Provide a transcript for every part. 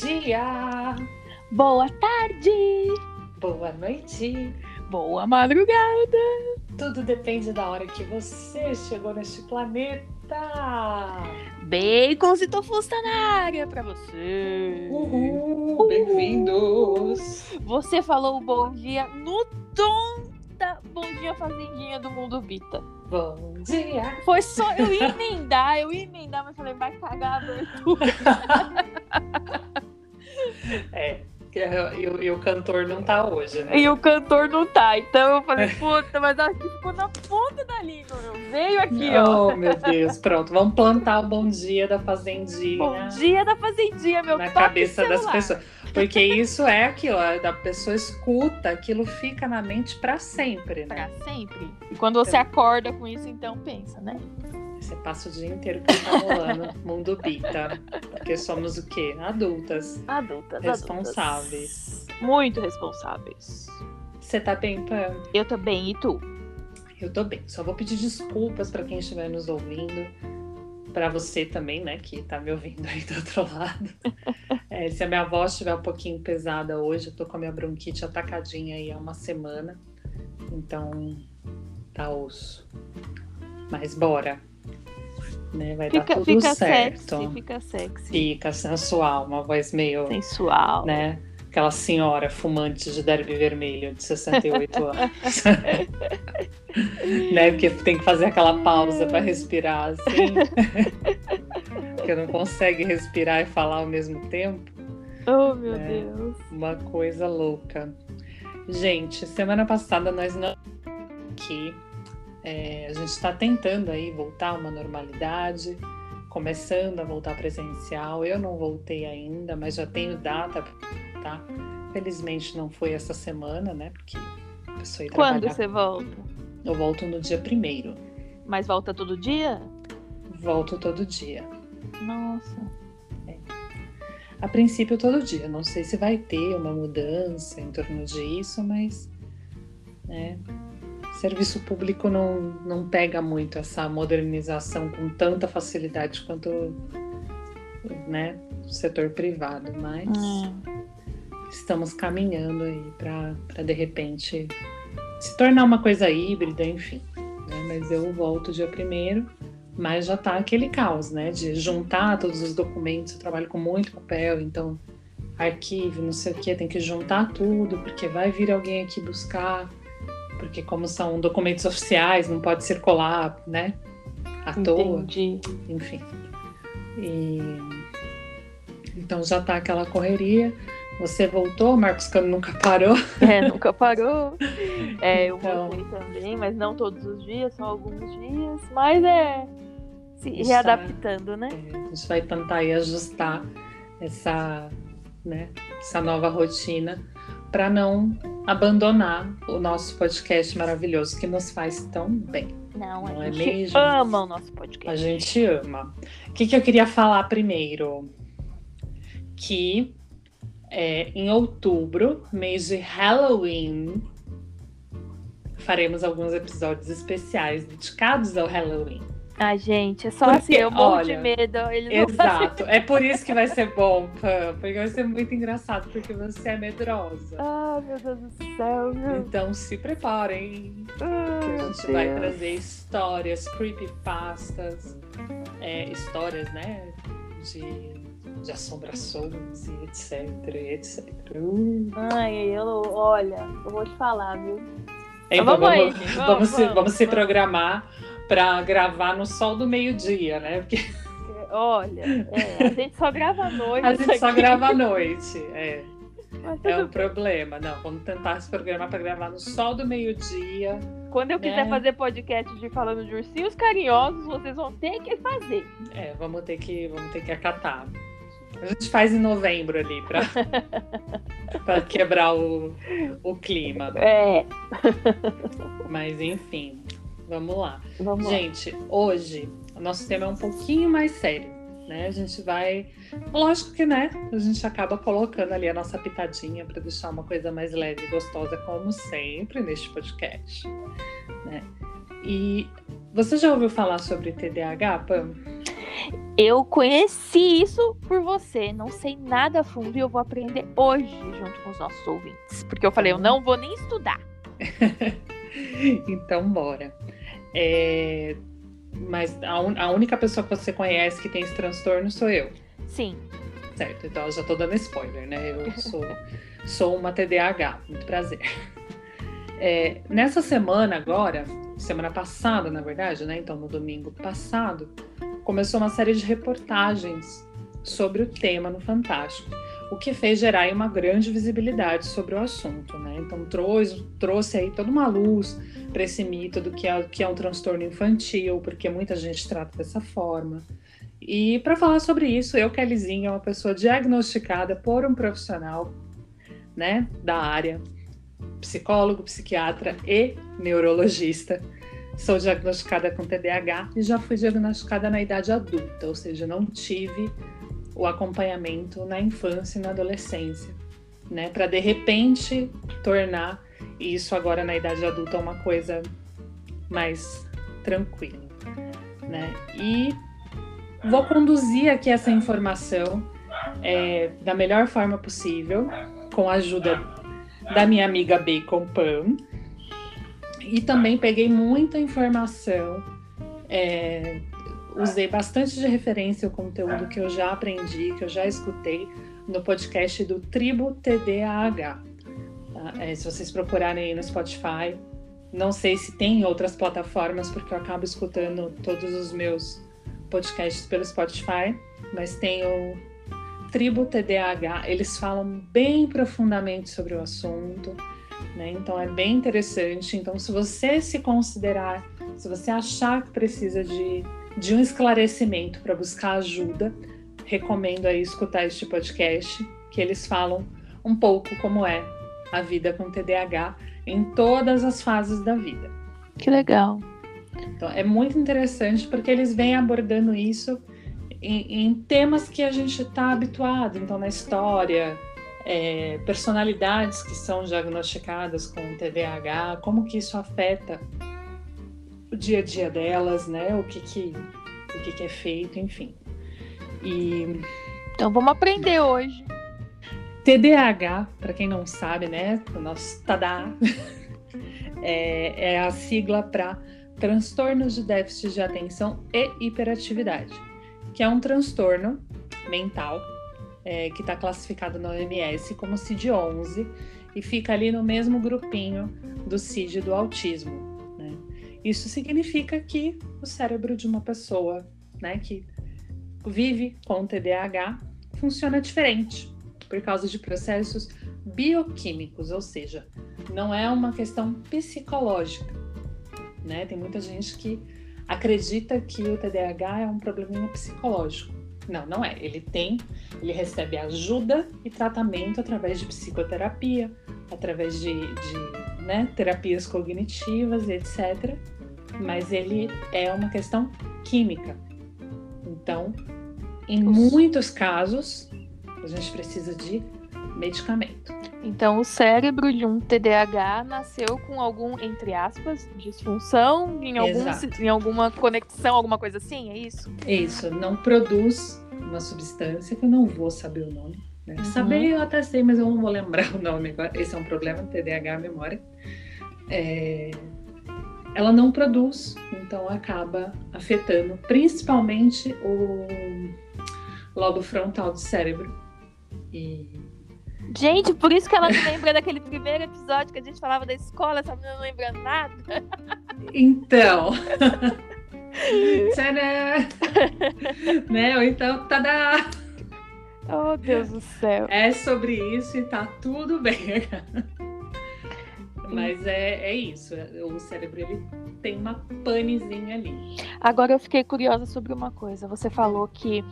dia, Boa tarde, boa noite. boa madrugada. Tudo depende da hora que você chegou neste planeta. Bacons e tofus tá na área pra você. Uhul, bem-vindos. Você falou o bom dia no tom da Bom Dia Fazendinha do Mundo Vita. Bom dia. Foi só eu emendar, eu emendar, mas falei, vai cagar a abertura. É, e, e- o cantor não tá hoje, né? E o cantor não tá. Então eu falei, puta, mas acho que ficou na ponta da língua. meu. Veio aqui, ó. Oh, meu Deus, pronto. Vamos plantar o bom dia da fazendinha Bom dia da Fazendinha, meu na cabeça das pessoas. Porque isso é aquilo, da pessoa escuta, aquilo fica na mente pra sempre, né? Pra sempre. E quando você acorda com isso, então pensa, né? Você passa o dia inteiro que tá rolando mundo bita. Porque somos o quê? Adultas. Adultas, Responsáveis. adultas. Muito responsáveis. Você tá bem, Pam? Eu também, e tu? Eu tô bem. Só vou pedir desculpas pra quem estiver nos ouvindo. Pra você também, né, que tá me ouvindo aí do outro lado. É, se a minha voz estiver um pouquinho pesada hoje, eu tô com a minha bronquite atacadinha aí há uma semana. Então, tá osso. Mas bora. Né, vai dar Fica, tudo fica certo. sexy, fica sexy. Fica sensual, uma voz meio, Sensual. né? Aquela senhora fumante de derby vermelho de 68 anos. né? Porque tem que fazer aquela pausa para respirar assim. Porque não consegue respirar e falar ao mesmo tempo. Oh, meu É. Deus. Uma coisa louca. Gente, semana passada nós não aqui. É, a gente está tentando aí voltar a uma normalidade, começando a voltar presencial. Eu não voltei ainda, mas já tenho data, tá? Felizmente não foi essa semana, né? Porque a pessoa ia Quando trabalhar. você volta? Eu volto no dia primeiro. Mas volta todo dia? Volto todo dia. Nossa. A princípio, todo dia. Não sei se vai ter uma mudança em torno disso, mas. Né, serviço público não, não pega muito essa modernização com tanta facilidade quanto né, o setor privado. Mas Hum. estamos caminhando aí para de repente se tornar uma coisa híbrida, enfim. né? Mas eu volto dia primeiro, mas já tá aquele caos, né? De juntar todos os documentos, eu trabalho com muito papel, então arquivo, não sei o que, tem que juntar tudo, porque vai vir alguém aqui buscar, porque como são documentos oficiais, não pode circular, né? À toa Entendi. enfim. E então já tá aquela correria. Você voltou, Marcos Cano nunca parou. É, nunca parou. É, eu Então. voltei também, mas não todos os dias, só alguns dias. Mas é se readaptando, né? É, a gente vai tentar aí ajustar essa, né, essa nova rotina para não abandonar o nosso podcast maravilhoso que nos faz tão bem. Não, Não a é gente mesmo? ama o nosso A podcast. gente ama. O que, que eu queria falar primeiro? Que é, em outubro, mês de Halloween, faremos alguns episódios especiais dedicados ao Halloween. Ai, gente, é só Porque, assim, eu morro olha, de medo. Exato. É por isso que vai ser bom, Pam, porque vai ser muito engraçado, porque você é medrosa. Ah, meu Deus do céu, meu. Então se preparem, Ah, que a gente vai Deus. trazer histórias, creepypastas, é, histórias, né, de, de assombrações e etc, etc. Ai, eu, olha, eu vou te falar, viu? Então, vamos aí, vamos, gente, vamos, vamos, se, vamos, se programar para gravar no sol do meio-dia, né? Porque Olha, é, a gente só grava à noite. a gente só aqui. grava à noite. É, é um problema. Não, vamos tentar se programar para gravar no sol do meio-dia. Quando eu quiser né? fazer podcast de falando de ursinhos carinhosos, vocês vão ter que fazer. É, vamos ter que, vamos ter que acatar. A gente faz em novembro ali para para quebrar o, o clima. É, Mas enfim, vamos lá. vamos lá. Gente, hoje o nosso tema é um pouquinho mais sério, né? A gente vai, lógico que, né? A gente acaba colocando ali a nossa pitadinha para deixar uma coisa mais leve e gostosa, como sempre neste podcast, né? E você já ouviu falar sobre TDAH, Pam? Eu conheci isso por você, não sei nada a fundo e eu vou aprender hoje junto com os nossos ouvintes. Porque eu falei, eu não vou nem estudar. então, bora. É... Mas a, un... a única pessoa que você conhece que tem esse transtorno sou eu. Sim. Certo, então eu já tô dando spoiler, né? Eu sou, sou uma TDAH, muito prazer. É, nessa semana agora, semana passada, na verdade, né? Então, no domingo passado, começou uma série de reportagens sobre o tema no Fantástico, o que fez gerar uma grande visibilidade sobre o assunto, né? Então, trouxe, trouxe aí toda uma luz para esse mito do que é, que é um transtorno infantil, porque muita gente trata dessa forma. E para falar sobre isso, eu, Kellyzinha, uma pessoa diagnosticada por um profissional né, da área, psicólogo, psiquiatra e neurologista. Sou diagnosticada com TDAH e já fui diagnosticada na idade adulta, ou seja, não tive o acompanhamento na infância e na adolescência, né? Para de repente tornar isso agora na idade adulta uma coisa mais tranquila, né? E vou conduzir aqui essa informação é, da melhor forma possível, com a ajuda da minha amiga Bacon Pan. E também peguei muita informação, é, usei bastante de referência o conteúdo que eu já aprendi, que eu já escutei no podcast do Tribo TDAH. Tá? É, se vocês procurarem aí no Spotify, não sei se tem outras plataformas, porque eu acabo escutando todos os meus podcasts pelo Spotify, mas tem o Tribo TDAH, eles falam bem profundamente sobre o assunto, né? Então é bem interessante. Então, se você se considerar, se você achar que precisa de, de um esclarecimento para buscar ajuda, recomendo aí escutar este podcast, que eles falam um pouco como é a vida com TDAH em todas as fases da vida. Que legal. Então, é muito interessante porque eles vêm abordando isso em, em temas que a gente está habituado, então na história, é, personalidades que são diagnosticadas com TDAH, como que isso afeta o dia a dia delas, né? O que que, o que, que é feito, enfim. E então vamos aprender hoje. TDAH, para quem não sabe, né? O nosso TADA é, é a sigla para transtornos de déficit de atenção e hiperatividade que é um transtorno mental é, que está classificado na OMS como CID-11 e fica ali no mesmo grupinho do CID do autismo. Isso significa que o cérebro de uma pessoa né, que vive com TDAH funciona diferente por causa de processos bioquímicos, ou seja, não é uma questão psicológica. Né? Tem muita gente que acredita que o TDAH é um probleminha psicológico. Não, não é. Ele tem, ele recebe ajuda e tratamento através de psicoterapia, através de, de né, terapias cognitivas, etc. Mas ele é uma questão química. Então, em muitos casos, a gente precisa de medicamento. Então, o cérebro de um TDAH nasceu com algum, entre aspas, disfunção em, algum, em alguma conexão, alguma coisa assim, é isso? Isso, não produz uma substância que eu não vou saber o nome. Né? Uhum. Saber eu até sei, mas eu não vou lembrar o nome agora. Esse é um problema, TDAH, memória. É... Ela não produz, então acaba afetando principalmente o lobo frontal do cérebro. E Gente, por isso que ela não lembra daquele primeiro episódio que a gente falava da escola, essa menina não lembra nada. Então. Tcharam! né? Ou então, tada! Oh, Deus do céu. É sobre isso e tá tudo bem. Mas é, é isso. O cérebro ele tem uma panezinha ali. Agora eu fiquei curiosa sobre uma coisa. Você falou que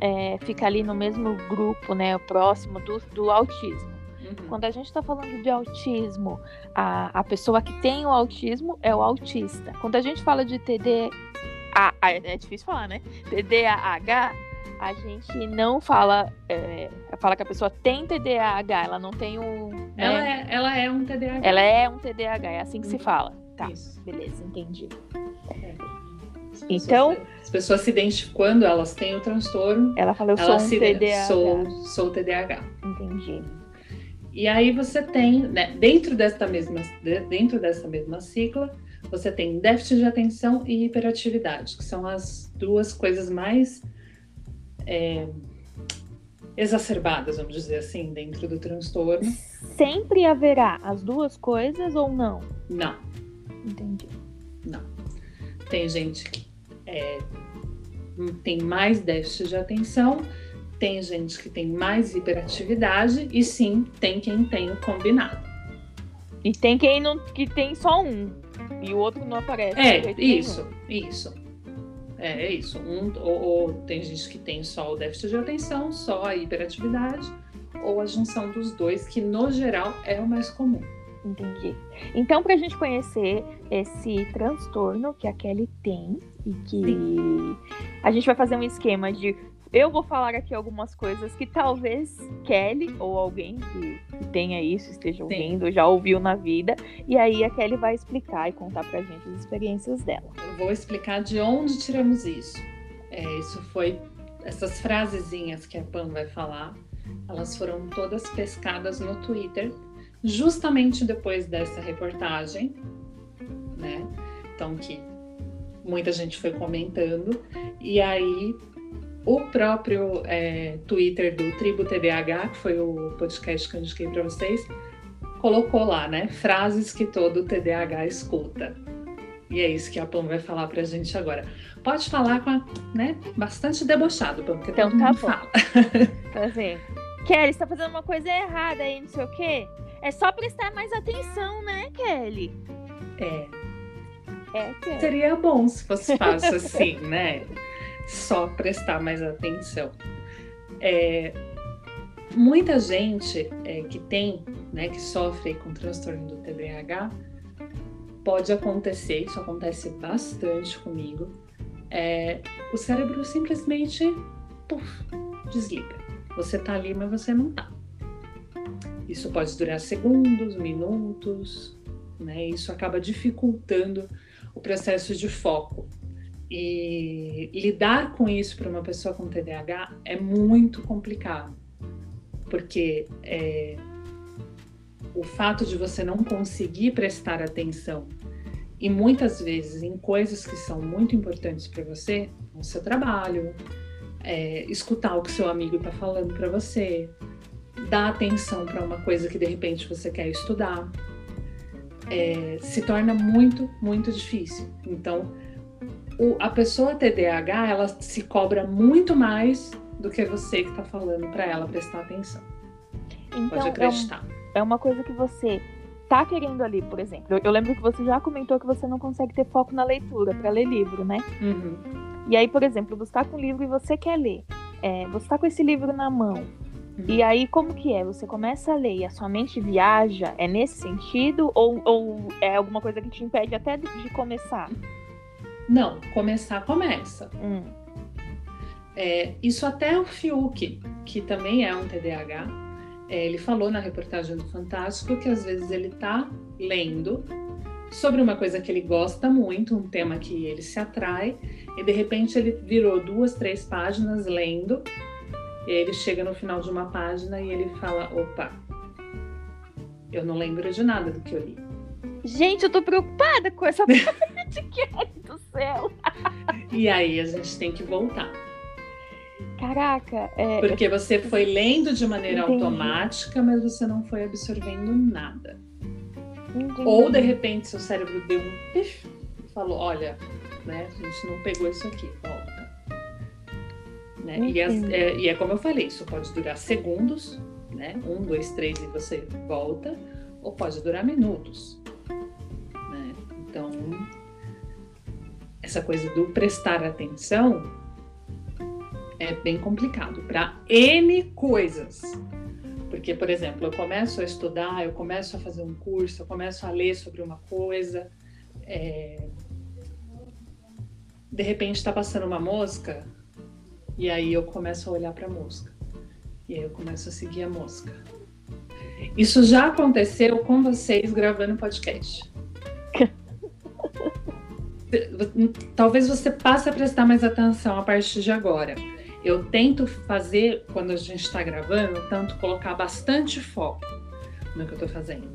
é, fica ali no mesmo grupo, né? Próximo do, do autismo. Uhum. Quando a gente está falando de autismo, a, a pessoa que tem o autismo é o autista. Quando a gente fala de TD, é difícil falar, né? TDAH, a gente não fala, é, fala que a pessoa tem TDAH, ela não tem um. Né? Ela, é, ela é um TDAH. Ela é um TDAH, é assim que se fala. Tá, Isso. beleza, entendi. É. As então. as pessoas se identificam quando elas têm o transtorno. Ela fala, eu sou um TDAH. Sou, sou TDAH. Entendi. E aí você tem, né, dentro dessa mesma, dentro dessa mesma sigla, você tem déficit de atenção e hiperatividade, que são as duas coisas mais é, exacerbadas, vamos dizer assim, dentro do transtorno. Sempre haverá as duas coisas ou não? Não. Entendi. Não. Tem gente que é, tem mais déficit de atenção, tem gente que tem mais hiperatividade e sim, tem quem tem o combinado. E tem quem não que tem só um e o outro não aparece. É, isso, nenhum. isso. É, é isso. Um, ou, ou, tem gente que tem só o déficit de atenção, só a hiperatividade, ou a junção dos dois, que no geral é o mais comum. Entendi. Então, para a gente conhecer esse transtorno que a Kelly tem e que Sim. a gente vai fazer um esquema de eu vou falar aqui algumas coisas que talvez Kelly ou alguém que, que tenha isso, esteja ouvindo, Sim. já ouviu na vida. E aí a Kelly vai explicar e contar pra gente as experiências dela. Eu vou explicar de onde tiramos isso. É, isso foi. Essas frasezinhas que a Pan vai falar, elas foram todas pescadas no Twitter, justamente depois dessa reportagem, né? Então que muita gente foi comentando. E aí o próprio é, Twitter do Tribo TDAH, que foi o podcast que eu indiquei para vocês, colocou lá, né? Frases que todo TDAH escuta. E é isso que a Pam vai falar pra gente agora. Pode falar com a, né, bastante debochado, Pam, porque então, todo tá mundo bom. fala. Então, assim, Kelly, você tá fazendo uma coisa errada aí, não sei o quê. É só prestar mais atenção, né, Kelly? É. É, Kelly. Seria bom se fosse fácil assim, né? só prestar mais atenção. É, muita gente é, que tem, né, que sofre com transtorno do TDAH, pode acontecer, isso acontece bastante comigo, é, o cérebro simplesmente puff, desliga. Você tá ali, mas você não tá. Isso pode durar segundos, minutos, né? Isso acaba dificultando o processo de foco. E lidar com isso para uma pessoa com TDAH é muito complicado, porque é, o fato de você não conseguir prestar atenção e muitas vezes em coisas que são muito importantes para você, no seu trabalho, é, escutar o que seu amigo está falando para você, dar atenção para uma coisa que de repente você quer estudar, é, se torna muito, muito difícil. Então, o, a pessoa TDAH ela se cobra muito mais do que você que está falando para ela prestar atenção. Então, Pode acreditar. É, um, é uma coisa que você tá querendo ali, por exemplo. Eu, eu, lembro que você já comentou que você não consegue ter foco na leitura para ler livro, né? Uhum. E aí, por exemplo, você tá com um livro e você quer ler. É, você tá com esse livro na mão. Uhum. E aí, como que é? Você começa a ler e a sua mente viaja? É nesse sentido? Ou, ou é alguma coisa que te impede até de, de começar? Não, começar começa. Hum. É, isso até o Fiuk, que também é um TDAH, é, ele falou na reportagem do Fantástico que às vezes ele está lendo sobre uma coisa que ele gosta muito, um tema que ele se atrai, e de repente ele virou duas, três páginas lendo, e aí ele chega no final de uma página e ele fala: opa, eu não lembro de nada do que eu li. Gente, eu tô preocupada com essa parte que do céu. E aí a gente tem que voltar. Caraca, é, Porque você foi lendo de maneira Entendi. automática, mas você não foi absorvendo nada. Entendi. Ou de repente seu cérebro deu um pif e falou: olha, né, a gente não pegou isso aqui, volta. Né? E, as, é, e é como eu falei, isso pode durar segundos, né? Um, dois, três e você volta, ou pode durar minutos. Essa coisa do prestar atenção é bem complicado para N coisas. Porque, por exemplo, eu começo a estudar, eu começo a fazer um curso, eu começo a ler sobre uma coisa, é... de repente está passando uma mosca, e aí eu começo a olhar para a mosca. E aí eu começo a seguir a mosca. Isso já aconteceu com vocês gravando podcast. Talvez você passe a prestar mais atenção a partir de agora. Eu tento fazer, quando a gente está gravando, tanto colocar bastante foco no que eu estou fazendo.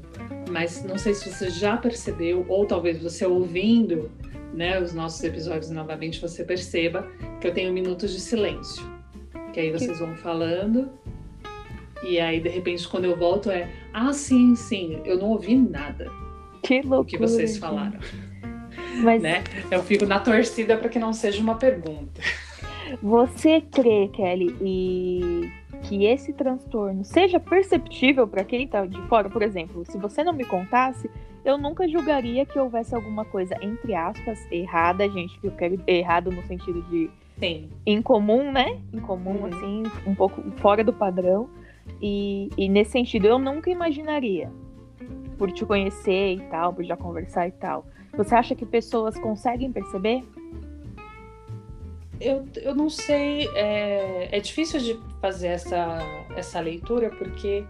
Mas não sei se você já percebeu, ou talvez você ouvindo né, os nossos episódios novamente, você perceba que eu tenho minutos de silêncio. Que aí vocês vão falando, e aí de repente quando eu volto é, ah, sim, sim, eu não ouvi nada. Que loucura. que vocês falaram. Mas... Né? Eu fico na torcida para que não seja uma pergunta. Você crê, Kelly, e que esse transtorno seja perceptível para quem está de fora? Por exemplo, se você não me contasse, eu nunca julgaria que houvesse alguma coisa, entre aspas, errada, gente, que eu quero errado no sentido de Sim. incomum, né? Incomum, uhum. assim, um pouco fora do padrão. E, e nesse sentido, eu nunca imaginaria, por te conhecer e tal, por já conversar e tal. Você acha que pessoas conseguem perceber? Eu, eu não sei, é, é difícil de fazer essa, essa leitura porque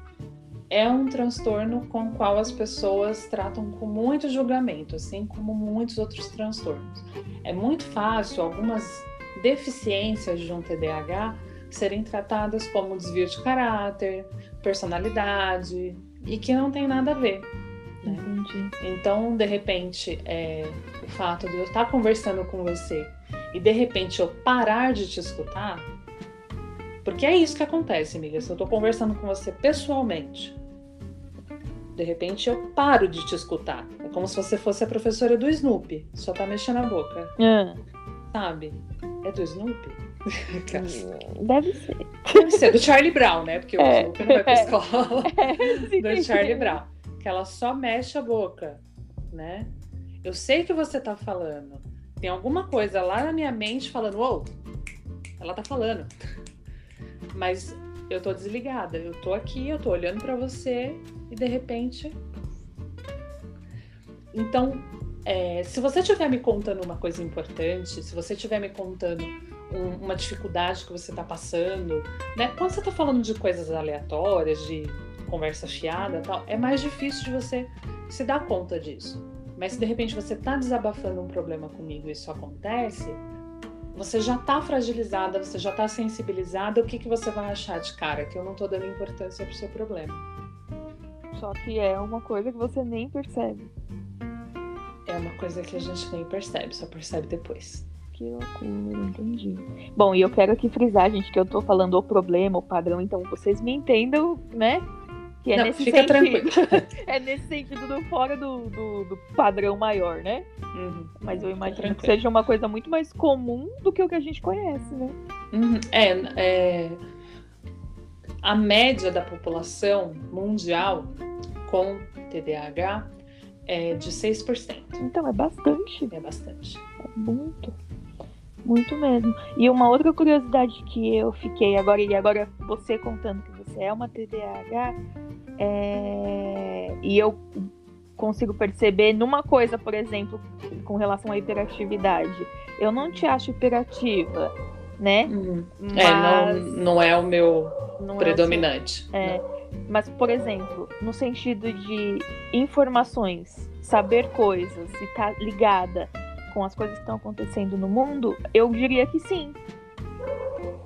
é um transtorno com o qual as pessoas tratam com muito julgamento, assim como muitos outros transtornos. É muito fácil algumas deficiências de um TDAH serem tratadas como desvio de caráter, personalidade e que não tem nada a ver. Né? Então, de repente, é, o fato de eu estar conversando com você e de repente eu parar de te escutar, porque é isso que acontece, amiga. Se eu estou conversando com você pessoalmente, de repente eu paro de te escutar. É como se você fosse a professora do Snoopy, só tá mexendo a boca. É. Sabe? É do Snoopy? Deve ser. Deve ser, do Charlie Brown, né? Porque o é. Snoopy não vai pra escola. É, do Charlie Brown que ela só mexe a boca, né? Eu sei que você tá falando. Tem alguma coisa lá na minha mente falando, uou, ela tá falando. Mas eu tô desligada, eu tô aqui, eu tô olhando para você e de repente. Então, é, se você estiver me contando uma coisa importante, se você estiver me contando um, uma dificuldade que você está passando, né? Quando você está falando de coisas aleatórias, de conversa fiada tal, é mais difícil de você se dar conta disso. Mas se de repente você está desabafando um problema comigo e isso acontece, você já está fragilizada, você já está sensibilizada, o que, que você vai achar de cara? Que eu não estou dando importância para o seu problema. Só que é uma coisa que você nem percebe. É uma coisa que a gente nem percebe, só percebe depois. Que loucura, entendi. Bom, e eu quero aqui frisar, gente, que eu tô falando o problema, o padrão, então vocês me entendam, né? Que é Não, nesse fica sentido. tranquilo. é nesse sentido do fora do, do, do padrão maior, né? Uhum. Mas eu imagino que seja uma coisa muito mais comum do que o que a gente conhece, né? Uhum. É, é, a média da população mundial com TDAH é de 6%. Então é bastante. É bastante. É muito. Muito mesmo. E uma outra curiosidade que eu fiquei agora, e agora você contando que você é uma TDAH, é... e eu consigo perceber numa coisa, por exemplo, com relação à hiperatividade. Eu não te acho hiperativa, né? Uhum. Mas... É, não, não é o meu não predominante. É, é. Mas, por exemplo, no sentido de informações, saber coisas e estar tá ligada com as coisas que estão acontecendo no mundo, eu diria que sim.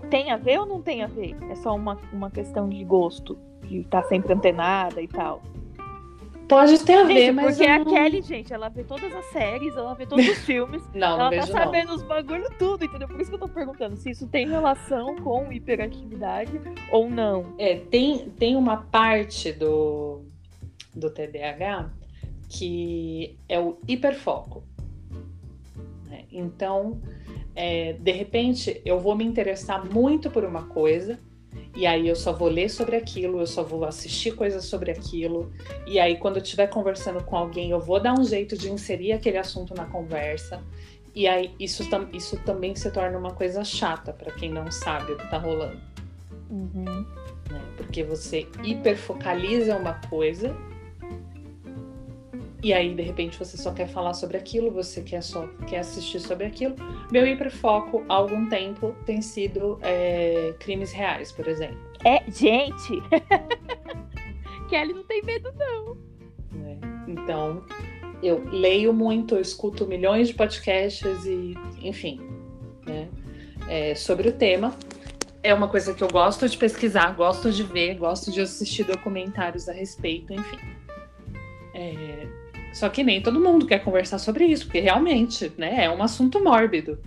Tem a ver ou não tem a ver? É só uma, uma questão de gosto, de estar tá sempre antenada e tal. Pode ter a ver, gente, mas. Porque não... a Kelly, gente, ela vê todas as séries, ela vê todos os filmes. não, ela não tá sabendo não. os bagulho tudo, entendeu? Por isso que eu tô perguntando se isso tem relação com hiperatividade ou não. É, tem, tem uma parte do, do TDAH que é o hiperfoco. Né? Então, é, de repente, eu vou me interessar muito por uma coisa, e aí eu só vou ler sobre aquilo, eu só vou assistir coisas sobre aquilo, e aí quando eu estiver conversando com alguém, eu vou dar um jeito de inserir aquele assunto na conversa. E aí isso, isso também se torna uma coisa chata para quem não sabe o que está rolando. Uhum. Né? Porque você hiperfocaliza uma coisa e aí, de repente, você só quer falar sobre aquilo, você quer só quer assistir sobre aquilo. Meu hiperfoco há algum tempo tem sido é, crimes reais, por exemplo. É, gente! Kelly não tem medo, não. É, então, eu leio muito, eu escuto milhões de podcasts e, enfim, né, é, sobre o tema. É uma coisa que eu gosto de pesquisar, gosto de ver, gosto de assistir documentários a respeito, enfim. É, só que nem todo mundo quer conversar sobre isso, porque realmente, né, é um assunto mórbido,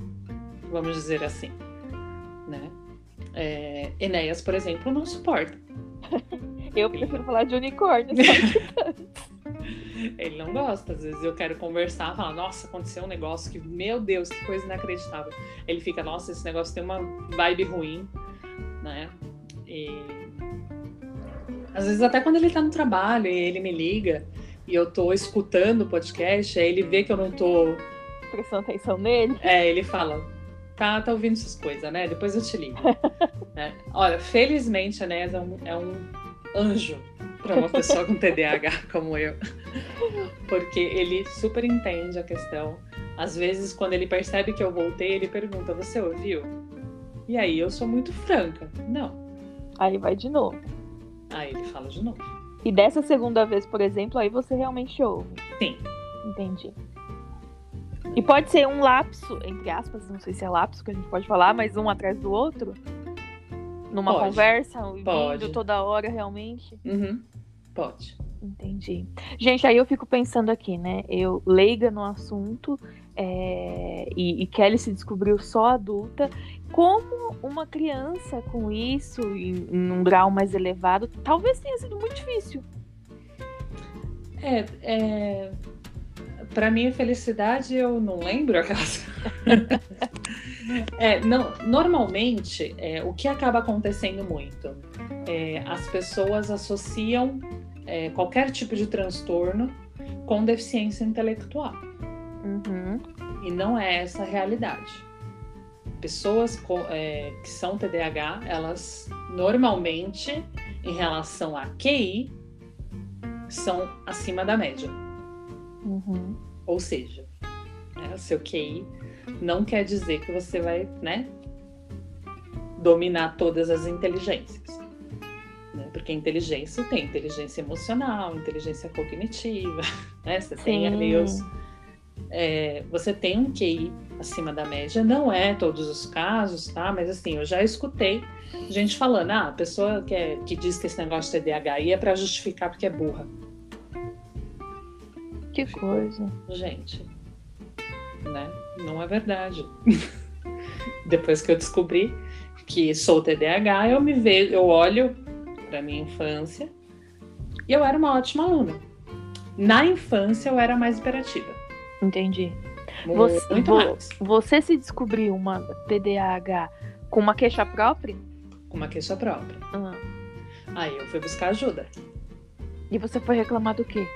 vamos dizer assim, né? É, Enéas, por exemplo, não suporta. Eu prefiro falar de unicórnio. Ele não gosta. Às vezes eu quero conversar, falar, nossa, aconteceu um negócio que, meu Deus, que coisa inacreditável. Ele fica, nossa, esse negócio tem uma vibe ruim, né? E às vezes até quando ele tá no trabalho e ele me liga e eu tô escutando o podcast, aí ele vê que eu não tô prestando atenção nele. É, ele fala, tá, tá ouvindo essas coisas, né? Depois eu te ligo. é. Olha, felizmente a Nes é um, é um anjo para uma pessoa com TDAH como eu, porque ele super entende a questão. Às vezes, quando ele percebe que eu voltei, ele pergunta: Você ouviu? E aí eu sou muito franca: Não. Aí vai de novo. Aí ele fala de novo. E dessa segunda vez, por exemplo, aí você realmente ouve. Sim. Entendi. E pode ser um lapso, entre aspas, não sei se é lapso que a gente pode falar, mas um atrás do outro? Numa pode. conversa, pode. toda hora realmente? Uhum. Pode. Entendi. Gente, aí eu fico pensando aqui, né? Eu leiga no assunto é, e, e Kelly se descobriu só adulta. Como uma criança com isso, em, em um grau mais elevado, talvez tenha sido muito difícil. É, é para minha felicidade, eu não lembro aquelas. é, não, normalmente, é, o que acaba acontecendo muito? É, as pessoas associam é, qualquer tipo de transtorno com deficiência intelectual. Uhum. E não é essa a realidade. Pessoas com, é, que são TDAH, elas normalmente, em relação a QI, são acima da média. Uhum. Ou seja, né, o seu QI não quer dizer que você vai né, dominar todas as inteligências. Né? Porque inteligência tem inteligência emocional, inteligência cognitiva, né? Você Sim. tem ali os. É, você tem um QI acima da média, não é todos os casos, tá? Mas assim, eu já escutei gente falando, ah, a pessoa que, é, que diz que esse negócio de TDAH é para justificar porque é burra. Que coisa. Gente, né? Não é verdade. Depois que eu descobri que sou TDAH, eu me vejo, eu olho para minha infância e eu era uma ótima aluna. Na infância eu era mais imperativa. Entendi. Você, Muito mais. você se descobriu uma TDAH com uma queixa própria? Com uma queixa própria. Uhum. Aí eu fui buscar ajuda. E você foi reclamar do quê?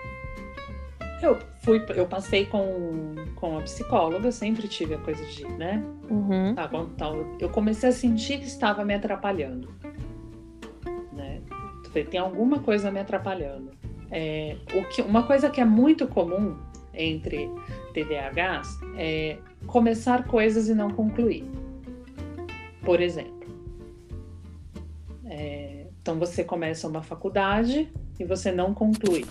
Eu fui, eu passei com, com a psicóloga, sempre tive a coisa de, né? Uhum. Tá, tá, eu comecei a sentir que estava me atrapalhando. Né? Tem alguma coisa me atrapalhando. É, o que, uma coisa que é muito comum entre TDAHs é começar coisas e não concluir. Por exemplo, é, então você começa uma faculdade e você não conclui.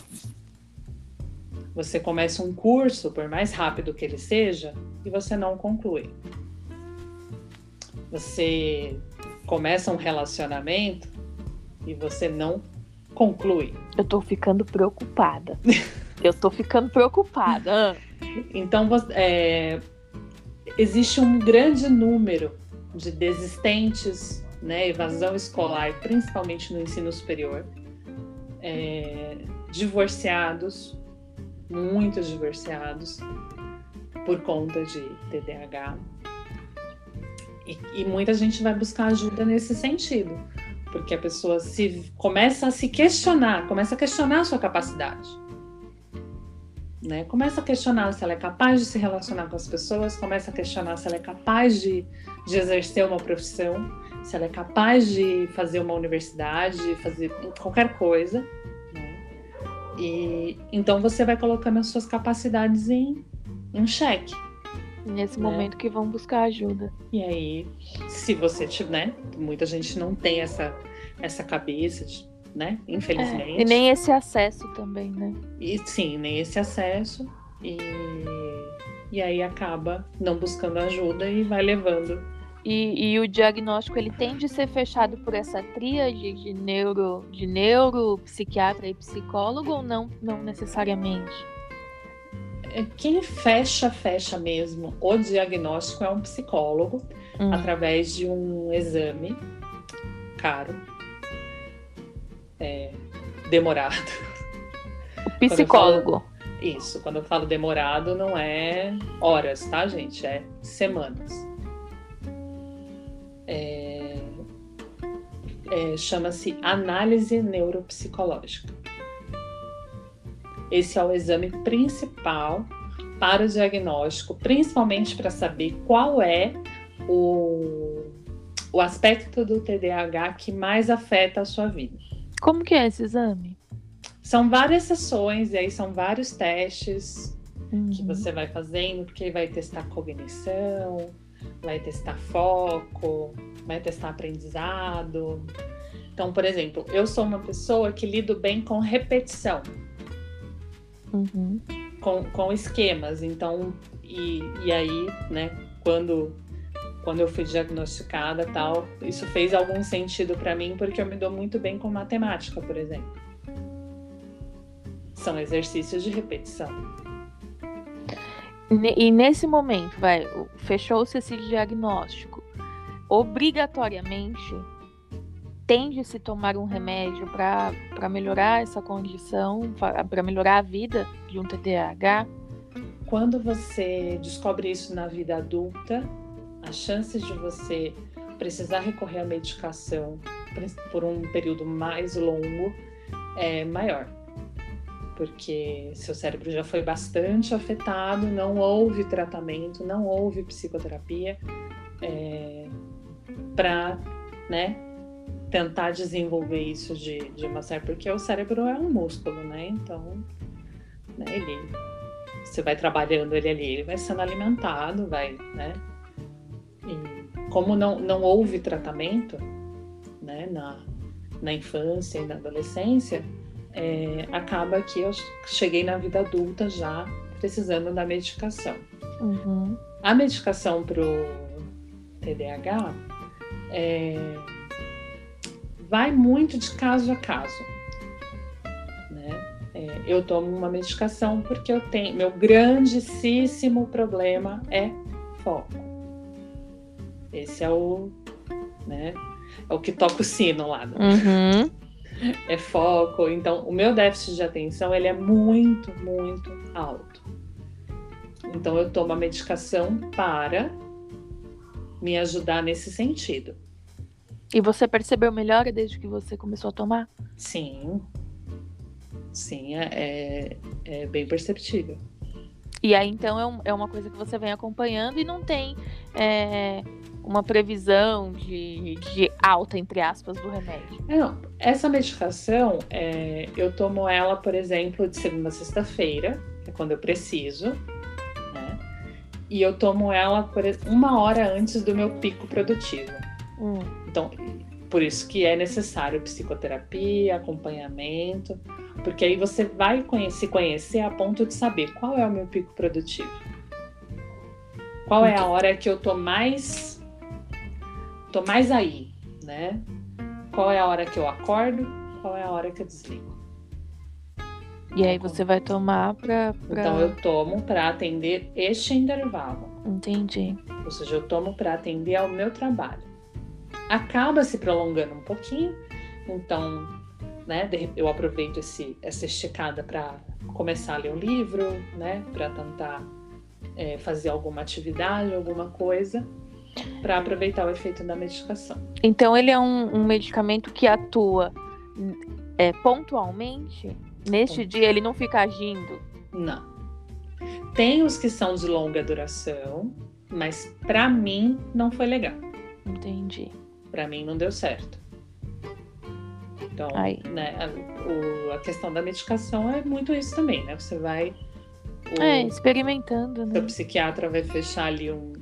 Você começa um curso, por mais rápido que ele seja, e você não conclui. Você começa um relacionamento e você não conclui. Eu tô ficando preocupada. Eu tô ficando preocupada. Então, é, existe um grande número de desistentes, né, evasão escolar, principalmente no ensino superior, é, divorciados, muitos divorciados por conta de TDAH. E, e, muita gente vai buscar ajuda nesse sentido, porque a pessoa se começa a se questionar, começa a questionar a sua capacidade. Né? Começa a questionar se ela é capaz de se relacionar com as pessoas, começa a questionar se ela é capaz de, de exercer uma profissão, se ela é capaz de fazer uma universidade, fazer qualquer coisa. E então você vai colocando as suas capacidades em, em xeque. Nesse né? momento que vão buscar ajuda. E aí, se você tiver, né? Muita gente não tem essa, essa cabeça, né? Infelizmente. É, e nem esse acesso também, né? E sim, nem esse acesso. e, e aí acaba não buscando ajuda e vai levando. E, e o diagnóstico ele tem de ser fechado por essa tríade de neuro, de neuro, psiquiatra e psicólogo ou não, não necessariamente? É, quem fecha, fecha mesmo o diagnóstico é um psicólogo, hum. através de um exame caro, é, demorado. Psicólogo. Quando falo, isso, quando eu falo demorado, não é horas, tá, gente? É semanas. É, é, Chama-se análise neuropsicológica. Esse é o exame principal para o diagnóstico, principalmente para saber qual é o, o aspecto do TDAH que mais afeta a sua vida. Como que é esse exame? São várias sessões, e aí são vários testes uhum. que você vai fazendo, porque vai testar cognição, vai testar foco, vai testar aprendizado. Então, por exemplo, eu sou uma pessoa que lido bem com repetição, uhum. com, com esquemas. Então, e, e aí, né, quando quando eu fui diagnosticada tal, isso fez algum sentido para mim porque eu me dou muito bem com matemática, por exemplo. São exercícios de repetição. E nesse momento, vai, fechou-se esse diagnóstico. Obrigatoriamente tem de se tomar um remédio para melhorar essa condição, para melhorar a vida de um TDAH? Quando você descobre isso na vida adulta, as chances de você precisar recorrer à medicação por um período mais longo é maior. Porque seu cérebro já foi bastante afetado, não houve tratamento, não houve psicoterapia é, para né, tentar desenvolver isso de, de uma série, porque o cérebro é um músculo, né? Então, né, ele, você vai trabalhando ele ali, ele vai sendo alimentado, vai, né? E como não, não houve tratamento né, na, na infância e na adolescência, é, acaba que eu cheguei na vida adulta já precisando da medicação. Uhum. A medicação para o TDAH é, vai muito de caso a caso. Né? É, eu tomo uma medicação porque eu tenho. Meu grandíssimo problema é foco. Esse é o, né, é o que toca o sino lá. Né? Uhum. É foco. Então, o meu déficit de atenção ele é muito, muito alto. Então, eu tomo a medicação para me ajudar nesse sentido. E você percebeu melhora desde que você começou a tomar? Sim. Sim, é, é, é bem perceptível. E aí, então, é, um, é, uma coisa que você vem acompanhando e não tem é, uma previsão de, de alta, entre aspas, do remédio? Não, essa medicação, é, eu tomo ela, por exemplo, de segunda a sexta-feira, que é quando eu preciso, né? E eu tomo ela por uma hora antes do meu pico produtivo. Hum. Então, por isso que é necessário psicoterapia, acompanhamento, porque aí você vai se conhecer a ponto de saber qual é o meu pico produtivo. Qual é a hora que eu tô mais tô mais aí, né? Qual é a hora que eu acordo? Qual é a hora que eu desligo? E aí você vai tomar para pra... Então eu tomo para atender este intervalo. Entendi. Ou seja, eu tomo para atender ao meu trabalho. Acaba se prolongando um pouquinho, então, né, eu aproveito esse, essa esticada para começar a ler um livro, né, para tentar é, fazer alguma atividade, alguma coisa para aproveitar o efeito da medicação. Então ele é um, um medicamento que atua é, pontualmente. Neste dia ele não fica agindo. Não. Tem os que são de longa duração, mas para mim não foi legal. Entendi. Para mim não deu certo. Então, né, a, o, a, questão da medicação é muito isso também, né? Você vai. O, é, experimentando, né? O psiquiatra vai fechar ali um,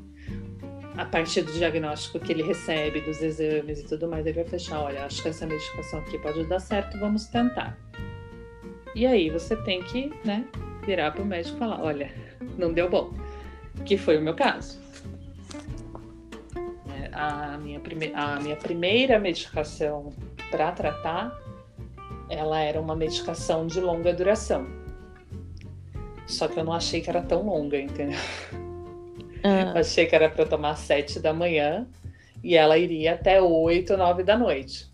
a partir do diagnóstico que ele recebe, dos exames e tudo mais, ele vai fechar, olha, acho que essa medicação aqui pode dar certo, vamos tentar. E aí você tem que, né, virar para o médico e falar: olha, não deu bom. Que foi o meu caso. É, a minha, prime a minha primeira medicação para tratar, ela era uma medicação de longa duração. Só que eu não achei que era tão longa, entendeu? Ah. Achei que era para eu tomar às sete da manhã e ela iria até oito, nove da noite.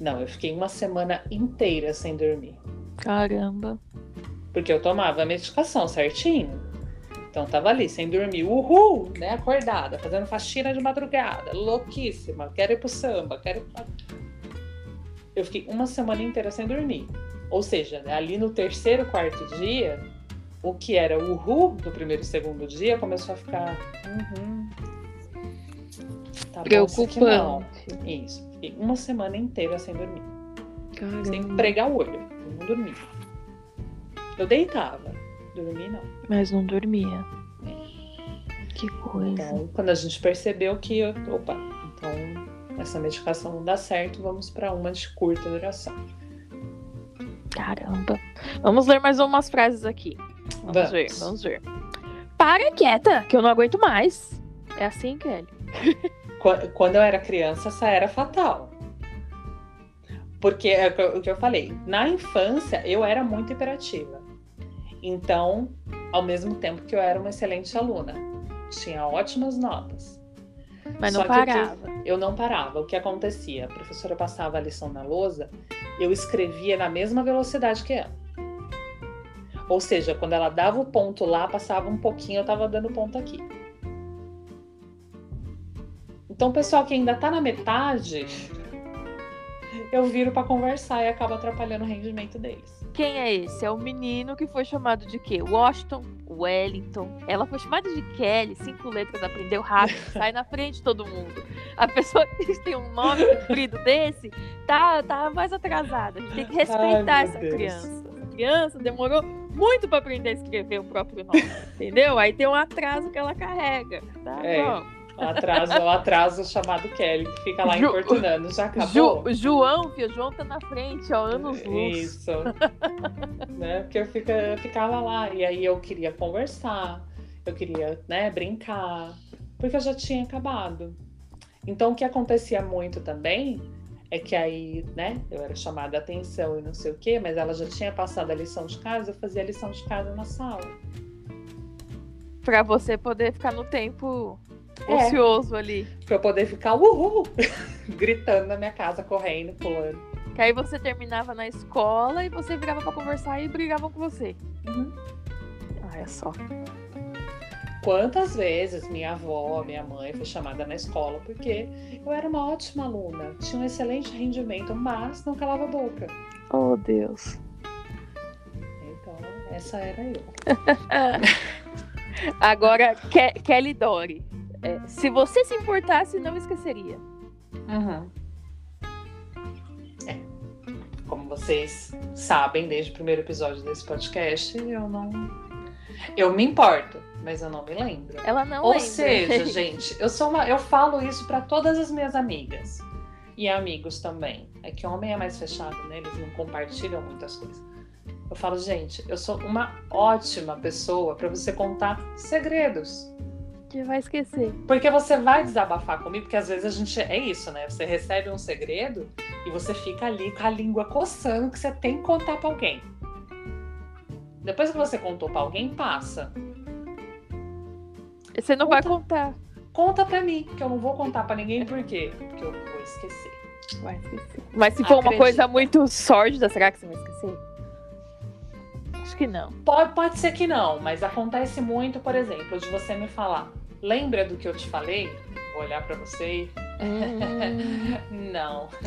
Não, eu fiquei uma semana inteira sem dormir. Caramba. Porque eu tomava a medicação certinho. Então tava ali, sem dormir, uhul, né? Acordada, fazendo faxina de madrugada, louquíssima, quero ir pro samba, quero ir pra... Eu fiquei uma semana inteira sem dormir. Ou seja, né, ali no terceiro, quarto dia, o que era uhul do primeiro e segundo dia começou a ficar. Uhum, tá Preocupante. Isso. Fiquei uma semana inteira sem dormir. Caramba. Sem pregar o olho. não dormia. Eu deitava. Dormir não. Mas não dormia. É. Que coisa. Então, quando a gente percebeu que, opa, então essa medicação não dá certo, vamos para uma de curta duração. Caramba. Vamos ler mais umas frases aqui. Vamos, vamos. ver, vamos ver. Para quieta, que eu não aguento mais. É assim, Kelly. quando eu era criança, essa era fatal. Porque é o que eu falei, na infância eu era muito hiperativa. Então, ao mesmo tempo que eu era uma excelente aluna, tinha ótimas notas. Mas não parava. Eu, eu não parava. O que acontecia? A professora passava a lição na lousa, eu escrevia na mesma velocidade que ela. Ou seja, quando ela dava o ponto lá, passava um pouquinho, eu estava dando ponto aqui. Então, o pessoal que ainda está na metade, eu viro para conversar e acaba atrapalhando o rendimento deles. Quem é esse? É o menino que foi chamado de quê? Washington, Wellington. Ela foi chamada de Kelly, cinco letras, aprendeu rápido, sai na frente de todo mundo. A pessoa que tem um nome comprido desse tá, tá mais atrasada. A gente tem que respeitar Ai, essa Deus. criança. Criança demorou muito para aprender a escrever o próprio nome, entendeu? Aí tem um atraso que ela carrega, tá é. bom? Atraso, o atraso chamado Kelly, que fica lá Ju, importunando. Já acabou? Ju, João, filho, João tá na frente, ó, anos luz. Isso. né? Porque eu, fica, eu ficava lá, e aí eu queria conversar, eu queria, né, brincar, porque eu já tinha acabado. Então, o que acontecia muito também é que aí, né, eu era chamada a atenção e não sei o quê, mas ela já tinha passado a lição de casa, eu fazia a lição de casa na sala. Pra você poder ficar no tempo é. ocioso ali. Pra eu poder ficar uhul, gritando na minha casa, correndo, pulando. Que aí você terminava na escola e você virava pra conversar e brigavam com você. Uhum. Ah, é só. Quantas vezes minha avó, minha mãe foi chamada na escola porque eu era uma ótima aluna, tinha um excelente rendimento, mas não calava a boca. Oh, Deus. Então, essa era eu. Agora, Ke Kelly Dory. É, se você se importasse, não esqueceria. Uhum. É. Como vocês sabem, desde o primeiro episódio desse podcast, eu não. Eu me importo, mas eu não me lembro. Ela não Ou lembra. seja, gente, eu sou uma, eu falo isso para todas as minhas amigas e amigos também. É que homem é mais fechado, né? Eles não compartilham muitas coisas. Eu falo, gente, eu sou uma ótima pessoa para você contar segredos que vai esquecer. Porque você vai desabafar comigo, porque às vezes a gente. É isso, né? Você recebe um segredo e você fica ali com a língua coçando que você tem que contar para alguém. Depois que você contou para alguém, passa. Você não conta, vai contar. Conta para mim, que eu não vou contar para ninguém, por quê? Porque eu vou esquecer. Vai esquecer. Mas se for Acredita. uma coisa muito sórdida, será que você vai esquecer? Acho que não. Pode, pode ser que não, mas acontece muito, por exemplo, de você me falar, lembra do que eu te falei? Vou olhar para você e... Hum. não.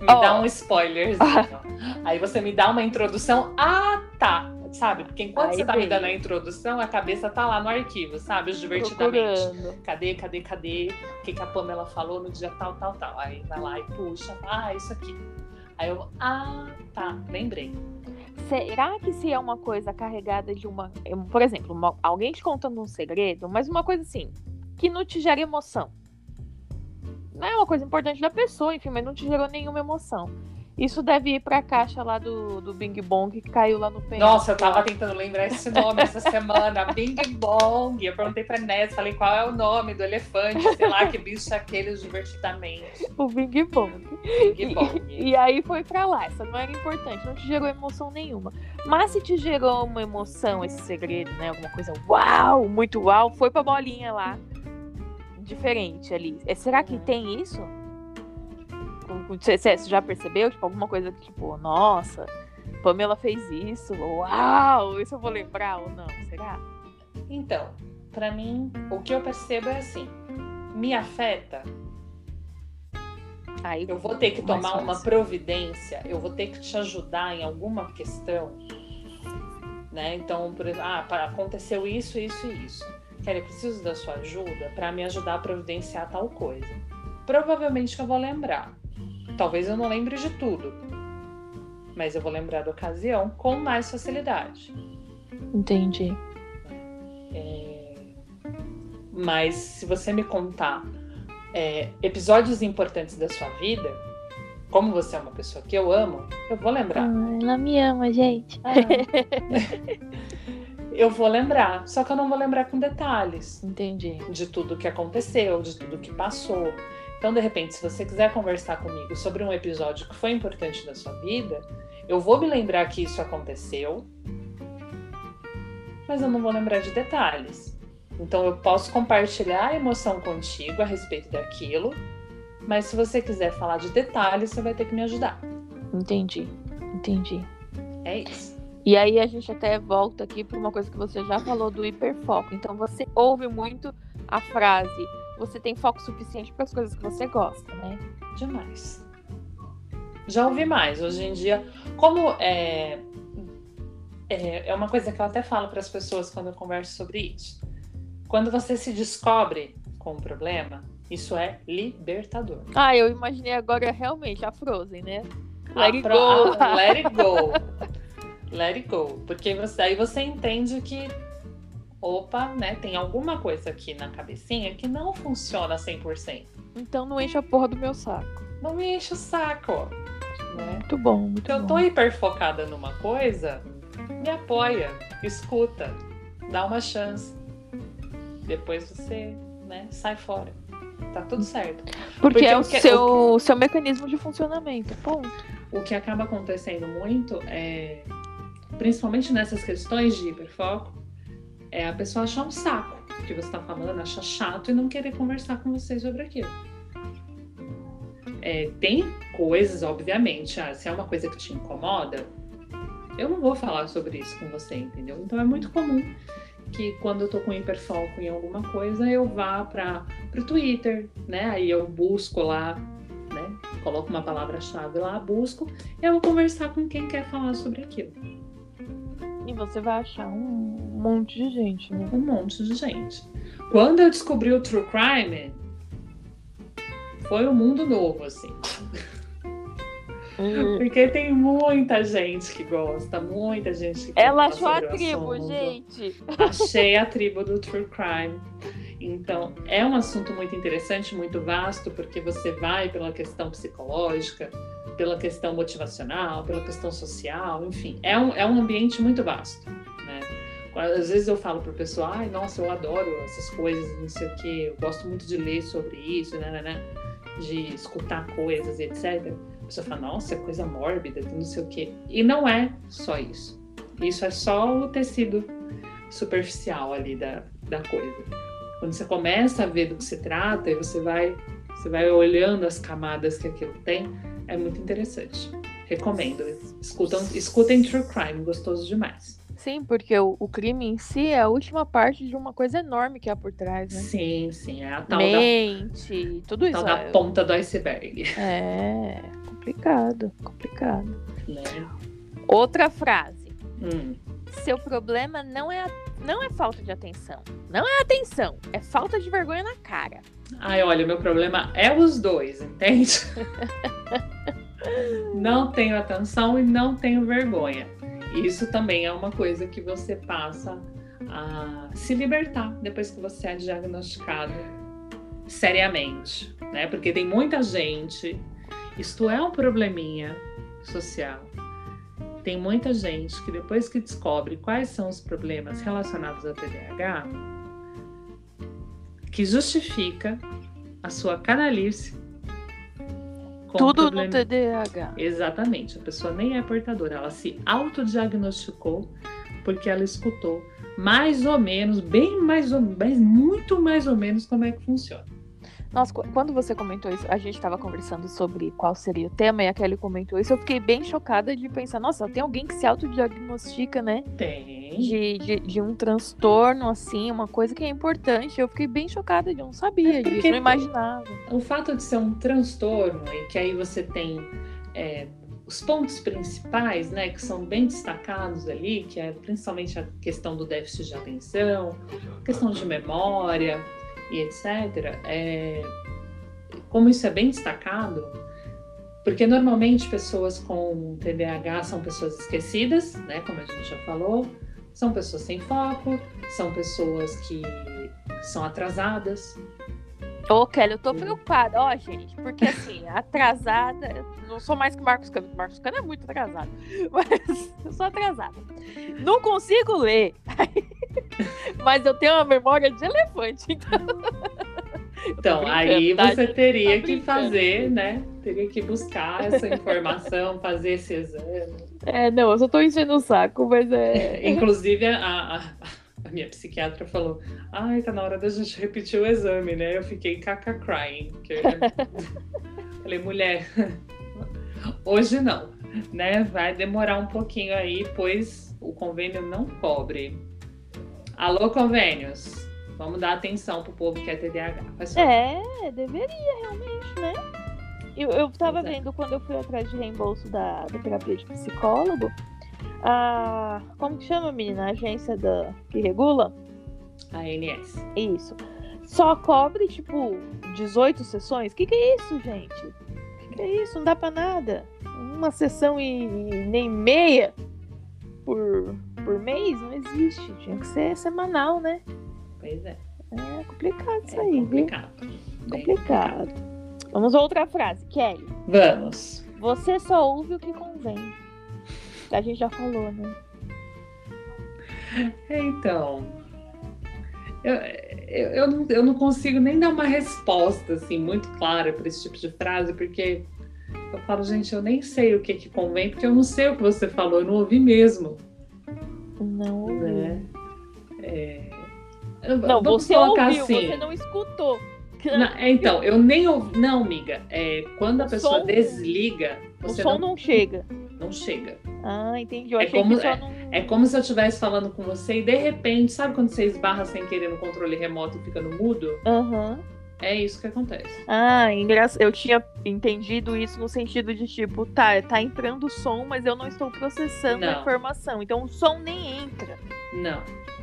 Me oh. dá um spoiler. Aí você me dá uma introdução. Ah, tá. Sabe? Porque enquanto Aí você tá me dando a introdução, a cabeça tá lá no arquivo, sabe? Os divertidamente. Procurando. Cadê, cadê, cadê? O que, que a Pamela falou no dia tal, tal, tal. Aí vai lá e puxa. Ah, isso aqui. Aí eu, ah, tá, lembrei. Será que se é uma coisa carregada de uma. Por exemplo, uma, alguém te contando um segredo, mas uma coisa assim, que não te gera emoção. Não é uma coisa importante da pessoa, enfim, mas não te gerou nenhuma emoção. Isso deve ir pra caixa lá do, do Bing Bong que caiu lá no penhasco. Nossa, eu tava tentando lembrar esse nome essa semana. Bing Bong. Eu perguntei pra Ness, falei qual é o nome do elefante, sei lá que bicho é aquele divertidamente. O Bing Bong. Bing Bong. E, e, aí foi pra lá. Essa não era importante, não te gerou emoção nenhuma. Mas se te gerou uma emoção, esse segredo, né? Alguma coisa uau, muito uau, foi pra bolinha lá. Diferente ali. É, será que tem isso? Você, você já percebeu? Tipo, alguma coisa que, tipo, nossa, Pamela fez isso, uau, isso eu vou lembrar ou não? Será? Então, para mim, o que eu percebo é assim, me afeta. Aí, eu vou ter que tomar uma providência, eu vou ter que te ajudar em alguma questão. Né? Então, por exemplo, ah, aconteceu isso, isso e isso. Quero, eu preciso da sua ajuda para me ajudar a providenciar tal coisa. Provavelmente que eu vou lembrar. Talvez eu não lembre de tudo, mas eu vou lembrar da ocasião com mais facilidade. Entendi. É... Mas se você me contar é, episódios importantes da sua vida, como você é uma pessoa que eu amo, eu vou lembrar. Ah, ela me ama, gente. Ah. eu vou lembrar, só que eu não vou lembrar com detalhes. Entendi. De tudo que aconteceu, de tudo que passou. Então, de repente, se você quiser conversar comigo sobre um episódio que foi importante da sua vida, eu vou me lembrar que isso aconteceu, mas eu não vou lembrar de detalhes. Então, eu posso compartilhar a emoção contigo a respeito daquilo, mas se você quiser falar de detalhes, você vai ter que me ajudar. Entendi, entendi. É isso. E aí a gente até volta aqui para uma coisa que você já falou do hiperfoco. Então você ouve muito a frase você tem foco suficiente para as coisas que você gosta, né? Demais. Já ouvi mais. Hoje em dia, como é, é, é uma coisa que eu até falo para as pessoas quando eu converso sobre isso. Quando você se descobre com um problema, isso é libertador. Ah, eu imaginei agora realmente a Frozen, né? Let it go. let it go. let it go. Porque você, aí você entende que opa, né, tem alguma coisa aqui na cabecinha que não funciona 100%. Então não enche a porra do meu saco. Não me enche o saco. Né? Muito bom, muito então, bom. eu tô hiper focada numa coisa, me apoia, escuta, dá uma chance. Depois você, né, sai fora. Tá tudo certo. Porque, Porque é o, que, seu, o seu mecanismo de funcionamento, ponto. O que acaba acontecendo muito é, principalmente nessas questões de hiperfoco, é a pessoa achar um saco que você está falando, achar chato e não querer conversar com você sobre aquilo. É, tem coisas, obviamente, ah, se é uma coisa que te incomoda, eu não vou falar sobre isso com você, entendeu? Então é muito comum que quando eu tô com hiperfoco em alguma coisa, eu vá para o Twitter, né? Aí eu busco lá, né? Coloco uma palavra-chave lá, busco, e eu vou conversar com quem quer falar sobre aquilo. E você vai achar um monte de gente, né? Um monte de gente. Quando eu descobri o True Crime, foi um mundo novo, assim. Uhum. Porque tem muita gente que gosta, muita gente que Ela achou a tribo, gente. Achei a tribo do True Crime. Então, é um assunto muito interessante, muito vasto, porque você vai pela questão psicológica, pela questão motivacional, pela questão social, enfim, é um, é um ambiente muito vasto. Né? Às vezes eu falo para o pessoal, ai, nossa, eu adoro essas coisas, não sei o quê, eu gosto muito de ler sobre isso, né, né, né de escutar coisas, etc. A pessoa fala, nossa, é coisa mórbida, não sei o quê. E não é só isso. Isso é só o tecido superficial ali da, da coisa. Quando você começa a ver do que se trata e você vai, você vai olhando as camadas que aquilo tem, é muito interessante. Recomendo. Escutam, escutem True Crime, gostoso demais. Sim, porque o, o, crime em si é a última parte de uma coisa enorme que há por trás, né? Sim, sim. É a tal Mente, da, tudo isso. Tal da ponta do iceberg. É, complicado, complicado. Né? Outra frase. Hum. Seu problema não é, não é falta de atenção. Não é atenção, é falta de vergonha na cara. Ai, olha, o meu problema é os dois, entende? não tenho atenção e não tenho vergonha. Isso também é uma coisa que você passa a se libertar depois que você é diagnosticado seriamente, né? Porque tem muita gente, isto é um probleminha, social, tem muita gente que depois que descobre quais são os problemas relacionados ao TDAH, que justifica a sua canalice. Tudo problema... no TDAH. Exatamente. A pessoa nem é portadora, ela se autodiagnosticou porque ela escutou mais ou menos, bem mais ou menos, muito mais ou menos como é que funciona. Nossa, quando você comentou isso, a gente estava conversando sobre qual seria o tema e a Kelly comentou isso, eu fiquei bem chocada de pensar, nossa, tem alguém que se autodiagnostica, né? Tem. De, de, de, um transtorno, assim, uma coisa que é importante. Eu fiquei bem chocada, eu não sabia é disso, não imaginava. O fato de ser um transtorno, e que aí você tem é, os pontos principais, né, que são bem destacados ali, que é principalmente a questão do déficit de atenção, questão de memória e etc., é, como isso é bem destacado, porque normalmente pessoas com TDAH são pessoas esquecidas, né, como a gente já falou, são pessoas sem foco, são pessoas que são atrasadas. Ô, Kelly, eu tô preocupada, ó, gente, porque assim, atrasada, não sou mais que Marcos Cano, Marcos Cano é muito atrasado, mas eu sou atrasada. Não consigo ler. Mas eu tenho uma memória de elefante, então. Então, aí tá, você teria tá que fazer, né? Teria que buscar essa informação, fazer esse exame. É, não, eu só tô enchendo o saco, mas é. Inclusive, a, a, a, minha psiquiatra falou: ai, tá na hora da gente repetir o exame, né? Eu fiquei caca crying. Porque. Falei, mulher, hoje não, né? Vai demorar um pouquinho aí, pois o convênio não cobre. Alô, convênios. Vamos dar atenção pro povo que é TDAH. É, deveria realmente, né? Eu, eu tava é. vendo quando eu fui atrás de reembolso da, da terapia de psicólogo. A. Como que chama, menina? A agência da, que regula? A ANS. Isso. Só cobre, tipo, 18 sessões? O que, que é isso, gente? O que, que é isso? Não dá pra nada. Uma sessão e, e nem meia por, por mês não existe. Tinha que ser semanal, né? Pois é. É complicado isso é aí. Complicado. complicado. Vamos a outra frase, Kelly. Vamos. Você só ouve o que convém. A gente já falou, né? Então, eu, eu, eu, não, eu não consigo nem dar uma resposta assim muito clara para esse tipo de frase, porque eu falo, gente, eu nem sei o que, que convém, porque eu não sei o que você falou, eu não ouvi mesmo. Não ouvi. Né? É... Não, Vamos você ouviu, assim. você não escutou. Não, então, eu nem ouvi. Não, amiga. É, quando a pessoa som, desliga. o som não, não, chega. Não chega. Ah, entendi. Eu é, como, é, não... é como se eu estivesse falando com você e de repente, sabe quando você esbarra sem querer no controle remoto e fica no mudo? Aham. Uhum. É isso que acontece. Ah, engraçado. Eu tinha entendido isso no sentido de tipo, tá, tá entrando som, mas eu não estou processando não. a informação. Então o som nem entra. Não.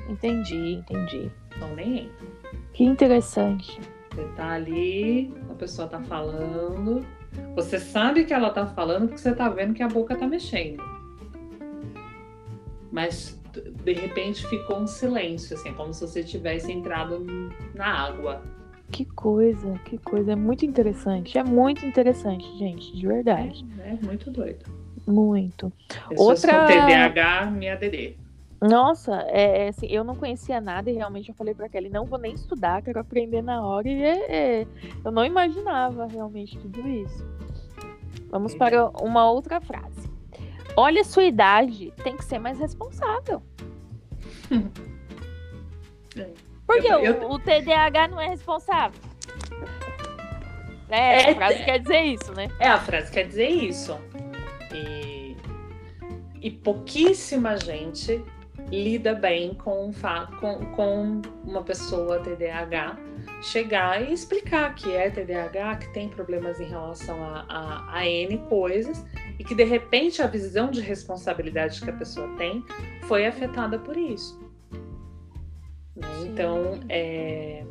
Entendi, entendi. O som nem entra. Que interessante. Você tá ali, a pessoa tá falando. Você sabe que ela tá falando porque você tá vendo que a boca tá mexendo. Mas de repente ficou um silêncio, assim, como se você tivesse entrado na água. Que coisa, que coisa. É muito interessante. É muito interessante, gente, de verdade. É, é muito doido. Muito. Pessoas Outra... com TDAH, minha DD. Nossa, é, é, assim, eu não conhecia nada e realmente eu falei para Kelly, não vou nem estudar, quero aprender na hora. E é, é, eu não imaginava realmente tudo isso. Vamos para uma outra frase. Olha a sua idade, tem que ser mais responsável. é. Porque eu, eu... o TDAH não é responsável. É, é, a frase é, quer dizer isso, né? É, a frase quer dizer isso. E, e pouquíssima gente lida bem com, com, com uma pessoa TDAH chegar e explicar que é TDAH, que tem problemas em relação a, a, a, N coisas e que de repente a visão de responsabilidade que a pessoa tem foi afetada por isso. Né? Então, é,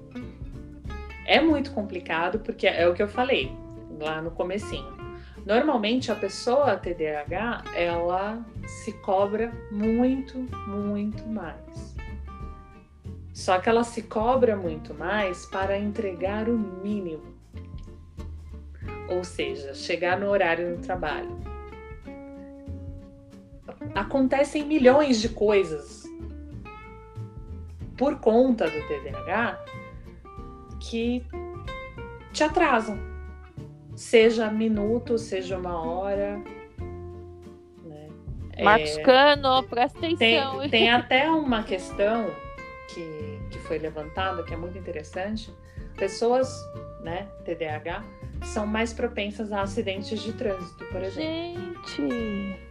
é muito complicado, porque é o que eu falei lá no comecinho. Normalmente, a pessoa TDAH, ela se cobra muito, muito mais. Só que ela se cobra muito mais para entregar o mínimo. Ou seja, chegar no horário do trabalho. acontecem milhões de coisas por conta do TDAH que te atrasam. Seja minuto, seja uma hora. Né? Marcos é... Cano, presta atenção. Tem, tem até uma questão que, que foi levantada que é muito interessante. Pessoas, né, TDAH, são mais propensas a acidentes de trânsito, por exemplo. Gente!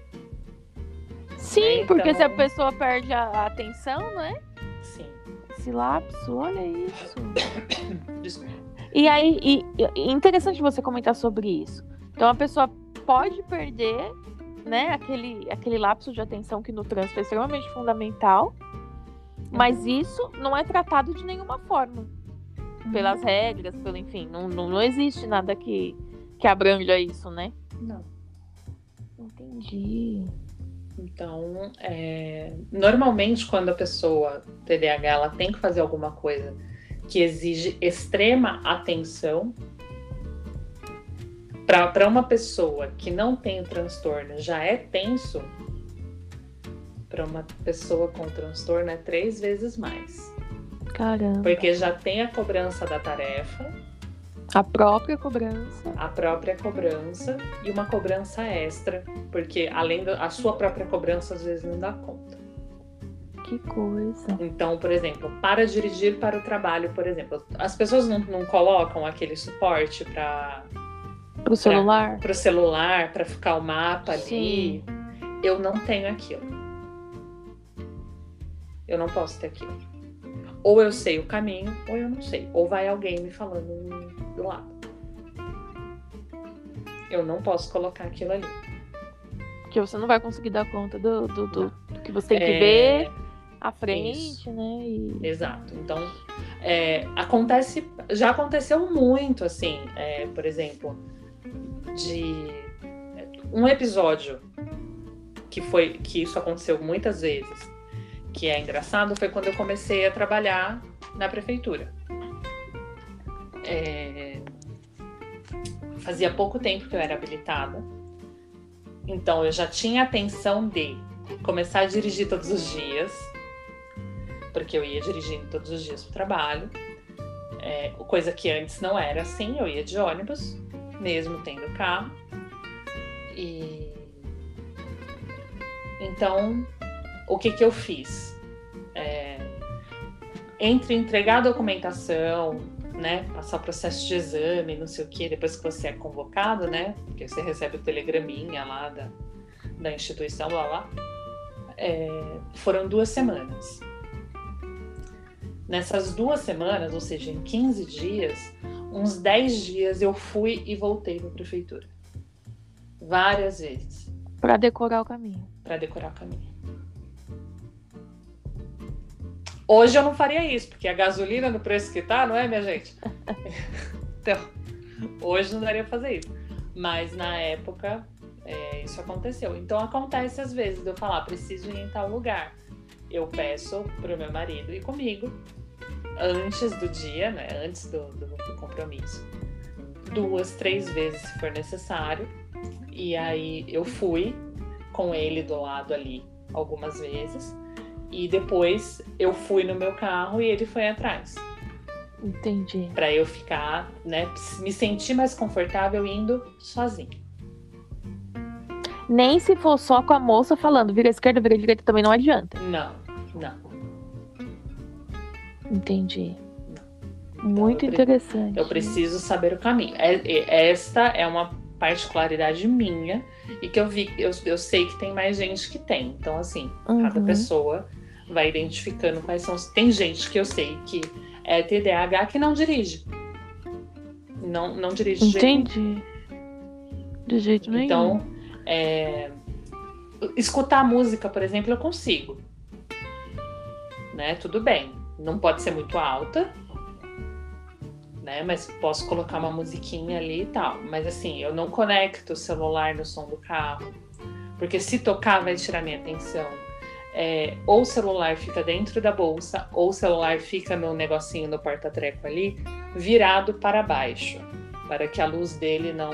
Sim, então... porque se a pessoa perde a atenção, né? Sim. Esse lapso, olha isso. Desculpa. E aí, e, e interessante você comentar sobre isso. Então a pessoa pode perder, né, aquele, aquele lapso de atenção que no trânsito é extremamente fundamental, mas uhum. isso não é tratado de nenhuma forma. Pelas regras, pelo enfim, não, não, não existe nada que, que abranja isso, né? Não. Entendi. Então, é, normalmente quando a pessoa TDAH ela tem que fazer alguma coisa que exige extrema atenção, para uma pessoa que não tem o transtorno já é tenso, para uma pessoa com transtorno é três vezes mais. Caramba. Porque já tem a cobrança da tarefa. A própria cobrança. A própria cobrança e uma cobrança extra, porque além da sua própria cobrança às vezes não dá conta. Que coisa. Então, por exemplo, para dirigir para o trabalho, por exemplo, as pessoas não, não colocam aquele suporte para o celular, para o celular, para ficar o mapa ali. Sim. Eu não tenho aquilo. Eu não posso ter aquilo. Ou eu sei o caminho, ou eu não sei. Ou vai alguém me falando do lado. Eu não posso colocar aquilo ali. Porque você não vai conseguir dar conta do, do, do, do que você tem que é... ver à frente, Isso. né? E... Exato. Então, é, acontece, já aconteceu muito, assim, é, por exemplo, de um episódio que foi que isso aconteceu muitas vezes, que é engraçado, foi quando eu comecei a trabalhar na prefeitura. É, fazia pouco tempo que eu era habilitada, então eu já tinha a atenção de começar a dirigir todos os dias, porque eu ia dirigindo todos os dias para o trabalho. É, coisa que antes não era assim, eu ia de ônibus, mesmo tendo carro. E então, o que que eu fiz? É, entre entregar a documentação, né, passar o processo de exame, não sei o que, depois que você é convocado, né, porque você recebe o telegraminha lá da, da instituição, lá lá, é, foram duas semanas. Nessas duas semanas, ou seja, em 15 dias, uns 10 dias eu fui e voltei para a prefeitura. Várias vezes. Para decorar o caminho. Para decorar o caminho. Hoje eu não faria isso, porque a gasolina no preço que tá, não é, minha gente? então, hoje não daria pra fazer isso. Mas na época, é, isso aconteceu. Então acontece às vezes de eu falar, preciso ir em tal lugar. Eu peço pro meu marido ir comigo antes do dia, né? Antes do, do, do compromisso. Duas, três vezes se for necessário. E aí eu fui com ele do lado ali algumas vezes. E depois eu fui no meu carro e ele foi atrás. Entendi. Para eu ficar, né, me sentir mais confortável indo sozinho. Nem se for só com a moça falando, vira esquerda, vira direita, também não adianta. Não, não. Entendi. Então, Muito eu interessante. Eu preciso saber o caminho. É, é, esta é uma particularidade minha e que eu vi, eu, eu sei que tem mais gente que tem. Então, assim, uhum. cada pessoa vai identificando quais são. Tem gente que eu sei que é TDAH que não dirige. Não, não dirige de Entendi. De jeito nenhum. Então, é, escutar música, por exemplo, eu consigo. Né? Tudo bem não pode ser muito alta, né? Mas posso colocar uma musiquinha ali e tal. Mas assim, eu não conecto o celular no som do carro, porque se tocar vai tirar minha atenção. É, ou o celular fica dentro da bolsa, ou o celular fica no negocinho no porta-treco ali, virado para baixo, para que a luz dele não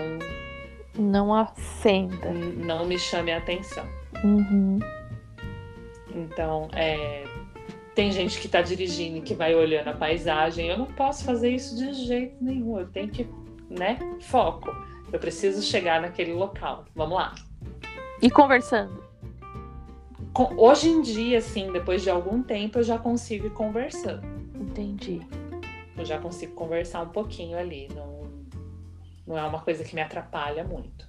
não acenda, não me chame a atenção. Uhum. Então, é, tem gente que está dirigindo e que vai olhando a paisagem. Eu não posso fazer isso de jeito nenhum. Eu tenho que, né? Foco. Eu preciso chegar naquele local. Vamos lá. E conversando. Hoje em dia, assim, depois de algum tempo, eu já consigo ir conversando. Entendi. Eu já consigo conversar um pouquinho ali. Não, não é uma coisa que me atrapalha muito.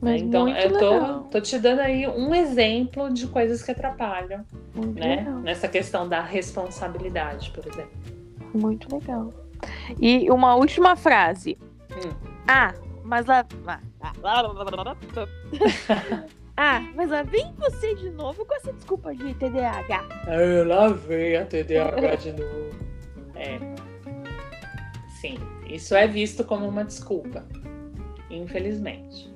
Mas então, muito eu tô, tô te dando aí um exemplo de coisas que atrapalham, Muito né? legal. Nessa questão da responsabilidade, por exemplo. Muito legal. E uma última frase. Hum. Ah, mas lá. Ah, mas lá vem você de novo com essa desculpa de TDAH. Ah, lá vem a TDAH de novo. É. Sim, isso é visto como uma desculpa. Infelizmente.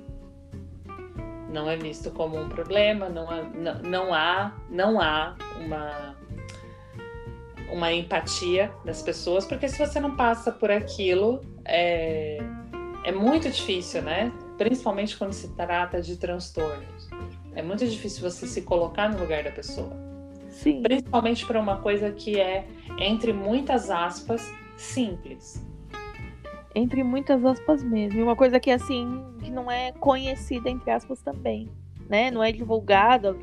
Não é visto como um problema, não há, não, não há, não há uma, uma empatia das pessoas, porque se você não passa por aquilo, é, é muito difícil, né? Principalmente quando se trata de transtornos. É muito difícil você se colocar no lugar da pessoa Sim. principalmente para uma coisa que é, entre muitas aspas, simples. Entre muitas aspas mesmo. E uma coisa que assim, que não é conhecida, entre aspas, também. Né? Não é divulgada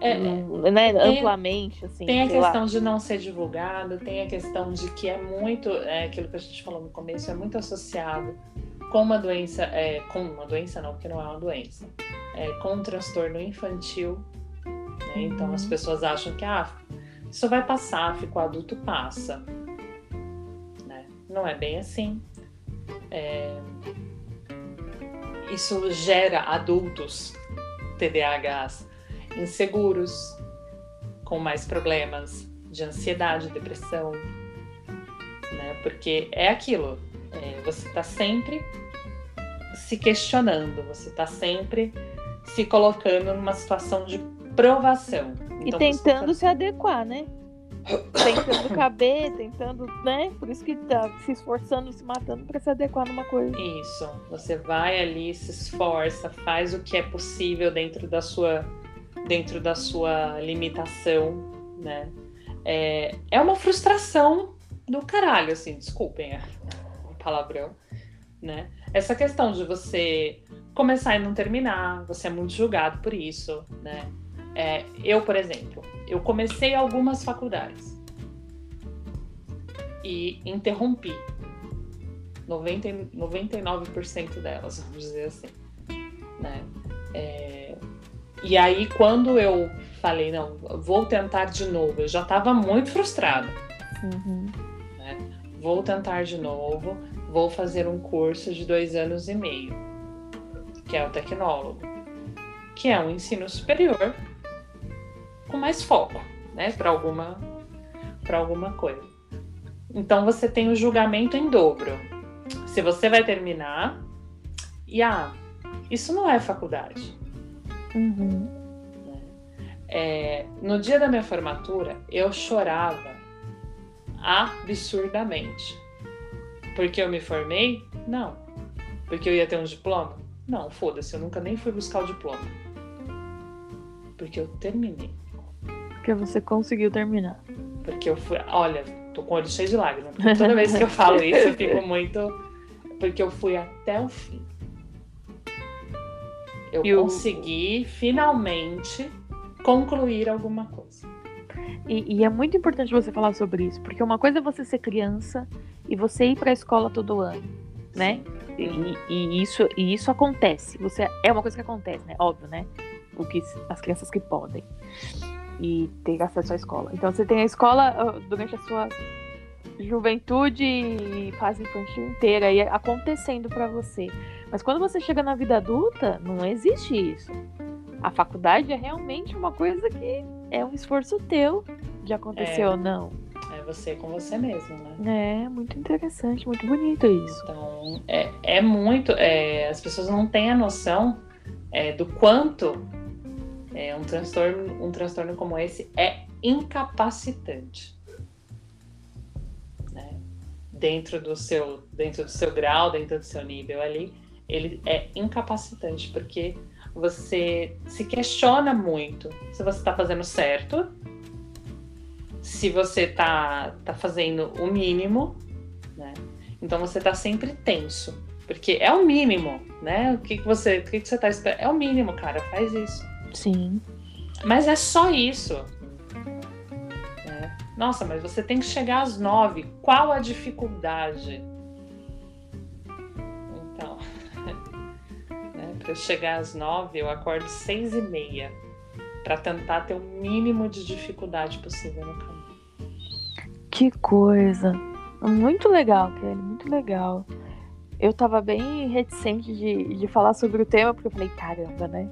É, hum, né? tem- amplamente, assim. tem a sei lá. questão de não ser divulgado, tem a questão de que é muito, é aquilo que a gente falou no começo, é muito associado com uma doença, é, com uma doença não, porque não é uma doença, é, com um transtorno infantil. né? Então Uhum. as pessoas acham que ah, isso vai passar, ficou adulto, passa. Né? Não é bem assim. É, Isso gera adultos TDAHs inseguros, com mais problemas de ansiedade, depressão, né? Porque é aquilo, é, você está sempre se questionando, você está sempre se colocando numa situação de provação. E Então, você tentando tá- se adequar, né? tentando caber, tentando, né? Por isso que tá se esforçando, se matando pra se adequar numa coisa. Isso, você vai ali, se esforça, faz o que é possível dentro da sua, dentro da sua limitação, né? É, é uma frustração do caralho, assim, desculpem é um palavrão, né? Essa questão de você começar e não terminar, você é muito julgado por isso, né? É, eu, por exemplo, eu comecei algumas faculdades e interrompi 90, e- 99% delas, vamos dizer assim. Né? É, e aí, quando eu falei, não, vou tentar de novo, eu já estava muito frustrada. Uhum. Vou tentar de novo, vou fazer um curso de dois anos e meio, que é o tecnólogo, que é um ensino superior com mais foco, né, para alguma, para alguma coisa. Então você tem o julgamento em dobro. Se você vai terminar, e ah, isso não é faculdade. Uhum. É, no dia da minha formatura, eu chorava absurdamente. Porque eu me formei? Não. Porque eu ia ter um diploma? Não, foda-se, eu nunca nem fui buscar o diploma. Porque eu terminei. Porque você conseguiu terminar. Porque eu fui. Olha, tô com o olho cheio de lágrimas. Toda vez que eu falo isso, eu fico muito. Porque eu fui até o fim. Eu E o- consegui finalmente concluir alguma coisa. E, e é muito importante você falar sobre isso, porque uma coisa é você ser criança e você ir pra escola todo ano, né? E, e isso, e isso acontece. Você é uma coisa que acontece, né? Óbvio, né? O que as crianças que podem e ter acesso à escola. Então você tem a escola ah, durante a sua juventude e fase infantil inteira aí acontecendo pra você. Mas quando você chega na vida adulta, não existe isso. A faculdade é realmente uma coisa que é um esforço teu de acontecer É. ou não. É você com você mesmo, né? É muito interessante, muito bonito isso. Então, é, é muito. é, as pessoas não têm a noção é, do quanto é, um, transtorno, um transtorno como esse é incapacitante. Dentro, do seu, dentro do seu grau, dentro do seu nível ali, ele é incapacitante, porque você se questiona muito se você está fazendo certo, se você está tá fazendo o mínimo, né? Então você está sempre tenso, porque é o mínimo, né? O que, que você, o que, que você está esperando? É o mínimo, cara, faz isso. Sim. Mas é só isso. Nossa, mas você tem que chegar às nove. Qual a dificuldade? Então, né, para eu chegar às nove, eu acordo seis e meia para tentar ter o mínimo de dificuldade possível no caminho. Que coisa! Muito legal, Kelly, muito legal. Eu tava bem reticente de, de falar sobre o tema, porque eu falei, caramba, né?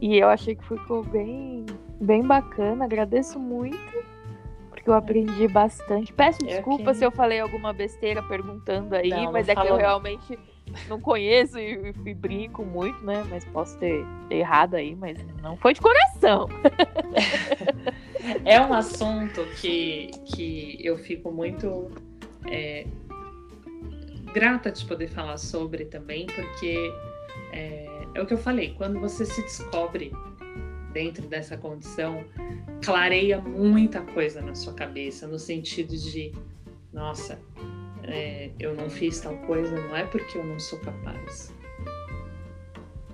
E eu achei que ficou bem, bem bacana. Agradeço muito, porque eu aprendi bastante. Peço desculpa se eu falei alguma besteira perguntando aí, não, mas não é que eu realmente não conheço e, e, brinco muito, né? Mas posso ter, ter errado aí, mas não foi de coração. é um assunto que, que eu fico muito é, grata de poder falar sobre também, porque é, é o que eu falei, quando você se descobre dentro dessa condição, clareia muita coisa na sua cabeça, no sentido de, nossa, é, eu não fiz tal coisa, não é porque eu não sou capaz.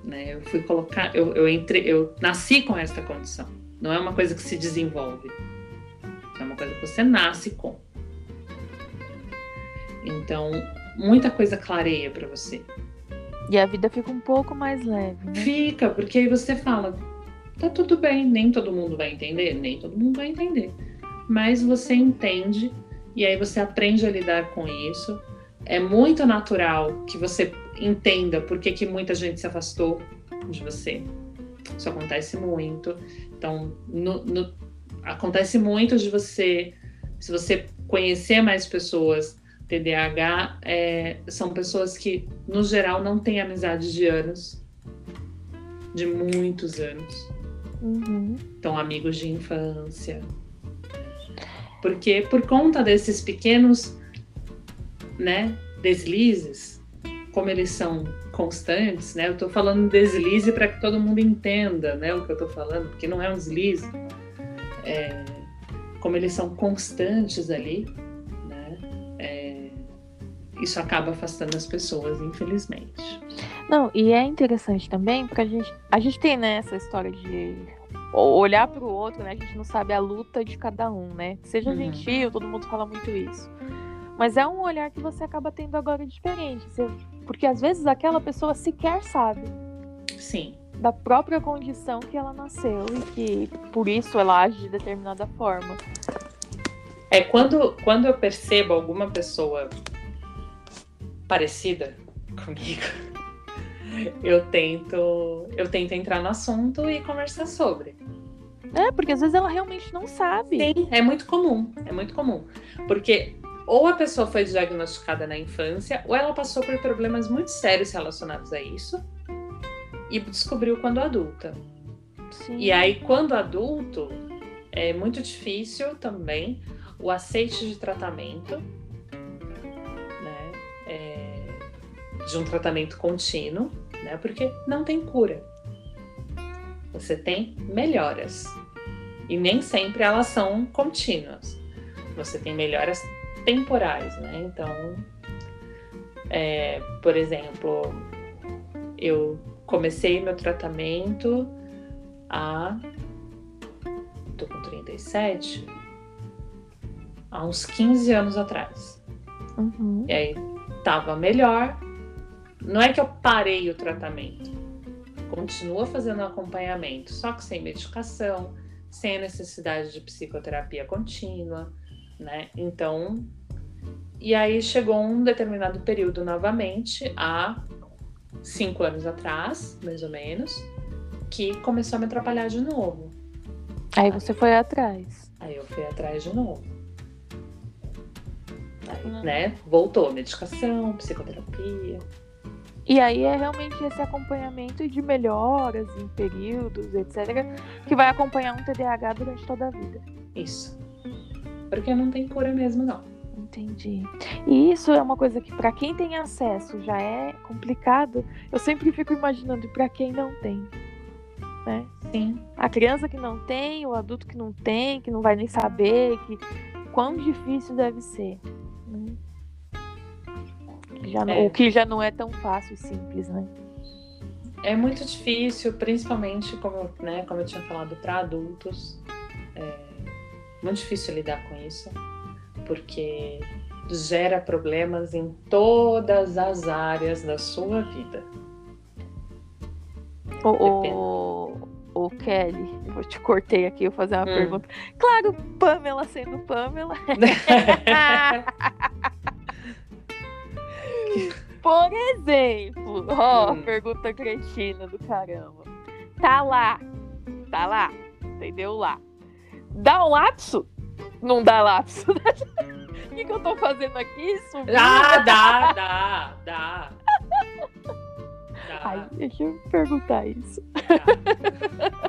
Né? Eu fui colocar, eu, eu, entre, eu nasci com essa condição. Não é uma coisa que se desenvolve. É uma coisa que você nasce com. Então, muita coisa clareia para você. E a vida fica um pouco mais leve. Né? Fica, porque aí você fala, tá tudo bem, nem todo mundo vai entender, nem todo mundo vai entender. Mas você entende e aí você aprende a lidar com isso. É muito natural que você entenda por que, que muita gente se afastou de você. Isso acontece muito. Então, no, no, acontece muito de você, se você conhecer mais pessoas, TDAH é, são pessoas que, no geral, não têm amizade de anos, de muitos anos. Uhum. Então, amigos de infância. Porque por conta desses pequenos né, deslizes, como eles são constantes, né? Eu estou falando deslize para que todo mundo entenda, né, o que eu estou falando, porque não é um deslize. É, como eles são constantes ali, isso acaba afastando as pessoas, infelizmente. Não, e é interessante também, porque a gente, a gente tem né, essa história de olhar para o outro, né? A gente não sabe a luta de cada um, né? Seja uhum. gentil, todo mundo fala muito isso. Mas é um olhar que você acaba tendo agora diferente. Porque às vezes aquela pessoa sequer sabe. Sim. Da própria condição que ela nasceu e que por isso ela age de determinada forma. É quando, quando eu percebo alguma pessoa parecida comigo, eu tento, eu tento entrar no assunto e conversar sobre. É, porque às vezes ela realmente não sabe. Sim, é muito comum, é muito comum. Porque ou a pessoa foi diagnosticada na infância, ou ela passou por problemas muito sérios relacionados a isso e descobriu quando adulta. Sim. E aí, quando adulto, é muito difícil também o aceite de tratamento de um tratamento contínuo, né? Porque não tem cura. Você tem melhoras. E nem sempre elas são contínuas. Você tem melhoras temporais, né? Então, é, por exemplo, eu comecei meu tratamento há. tô com 37, há uns 15 anos atrás. Uhum. E aí tava melhor, não é que eu parei o tratamento, continua fazendo acompanhamento, só que sem medicação, sem a necessidade de psicoterapia contínua, né? Então, e aí chegou um determinado período novamente, há cinco anos atrás, mais ou menos, que começou a me atrapalhar de novo. Aí você foi atrás. Aí eu fui atrás de novo. Aí, né? Voltou medicação, psicoterapia. E aí é realmente esse acompanhamento de melhoras em períodos, etc., que vai acompanhar um TDAH durante toda a vida. Isso. Porque não tem cura mesmo, não. Não Entendi. E isso é uma coisa que para quem tem acesso já é complicado. Eu sempre fico imaginando para quem não tem. Né? Sim. A criança que não tem, o adulto que não tem, que não vai nem saber, que quão difícil deve ser. Né? Já, é. O que já não é tão fácil e simples, né? É muito difícil, principalmente como, né, como eu tinha falado, para adultos. É muito difícil lidar com isso, porque gera problemas em todas as áreas da sua vida. O, o, o Kelly, eu te cortei aqui, eu vou fazer uma hum. pergunta. Claro, Pamela sendo Pamela. Por exemplo, ó, oh, hum. pergunta cretina do caramba. Tá lá, tá lá, entendeu? Lá. Dá um lapso? Não dá lapso. o que, que eu tô fazendo aqui? Subindo? Ah, dá, dá, dá. Ai, deixa eu perguntar isso.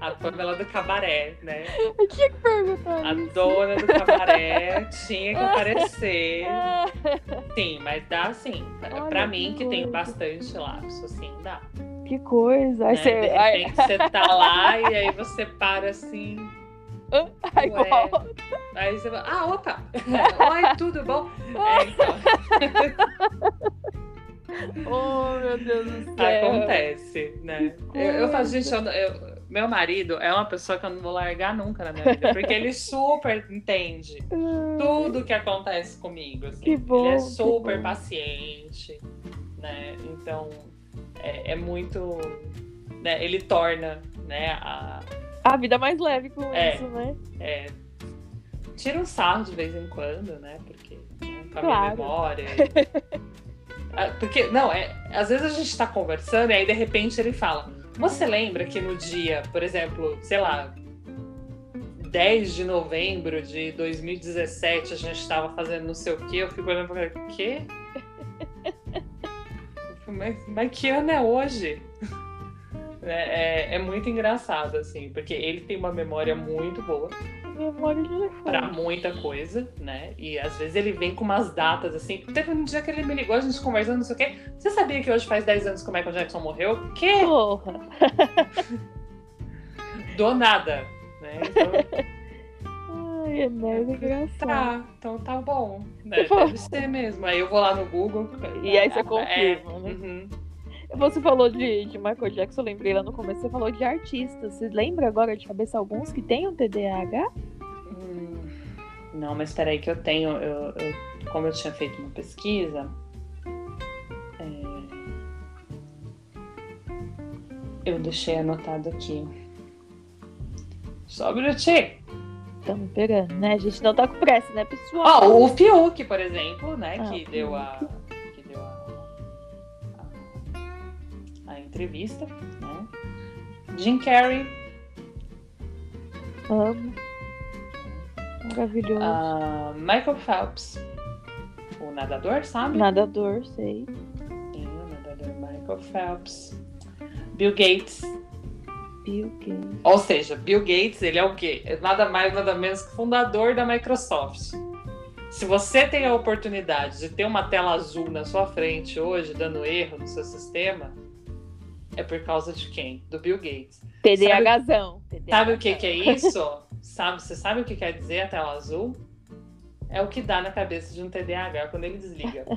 A Pamela do cabaré, né? Eu tinha que perguntar. A isso. dona do cabaré tinha que aparecer. Sim, mas dá sim. Olha, pra mim, que, que tem bastante lapso, assim, dá. Que coisa. Aí né? você... De repente você tá lá e aí você para assim. Aí Ué. Aí você vai, ah, opa! Oi, tudo bom? É, então. oh, meu Deus do céu. Acontece, né? Eu, eu faço, gente, eu, eu, meu marido é uma pessoa que eu não vou largar nunca na minha vida, porque ele super entende tudo que acontece comigo. Assim. Que bom, ele é super paciente, né? Então é, é muito. Né? Ele torna né, a, a vida mais leve com é, isso, né? É. Tira um sarro de vez em quando, né? Porque né, com a claro. minha memória. Ah, porque, não, é, às vezes a gente tá conversando e aí de repente ele fala: Você lembra que no dia, por exemplo, sei lá, 10 de novembro de 2017 a gente estava fazendo não sei o quê? Eu fico olhando pra ele: Quê? Mas, mas que ano é hoje? É, é, é, muito engraçado, assim, porque ele tem uma memória muito boa. Memória de Pra muita coisa, né? E às vezes ele vem com umas datas, assim. Teve um dia que ele me ligou, a gente conversando, não sei o quê. Você sabia que hoje faz 10 anos que o Michael Jackson morreu? Que? Porra! Do nada, né? Então... Ai, é mega engraçado. Tá, então tá bom. Né? Deve ser mesmo. Aí eu vou lá no Google. E aí você confirma, é, né? Uhum. Você falou de, de Michael Jackson, eu lembrei lá no começo, você falou de artistas. Você lembra agora de cabeça alguns que tenham TDAH? Não, mas peraí que eu tenho, eu, eu, como eu tinha feito uma pesquisa, é, eu deixei anotado aqui. Só um minutinho. Estamos pegando, né? A gente não tá com pressa, né, pessoal? Ó, oh, o Fiuk, por exemplo, né, ah, que deu a entrevista, né? Jim Carrey. Amo. Maravilhoso. Uh, Michael Phelps. O nadador, sabe? Nadador, sei. Sim, o nadador Michael Phelps. Bill Gates. Bill Gates. Ou seja, Bill Gates, ele é o quê? É nada mais, nada menos que fundador da Microsoft. Se você tem a oportunidade de ter uma tela azul na sua frente hoje, dando erro no seu sistema, é por causa de quem? Do Bill Gates. TDAHzão. Sabe, sabe o que, que é isso? sabe, você sabe o que quer dizer a tela azul? É o que dá na cabeça de um TDAH quando ele desliga.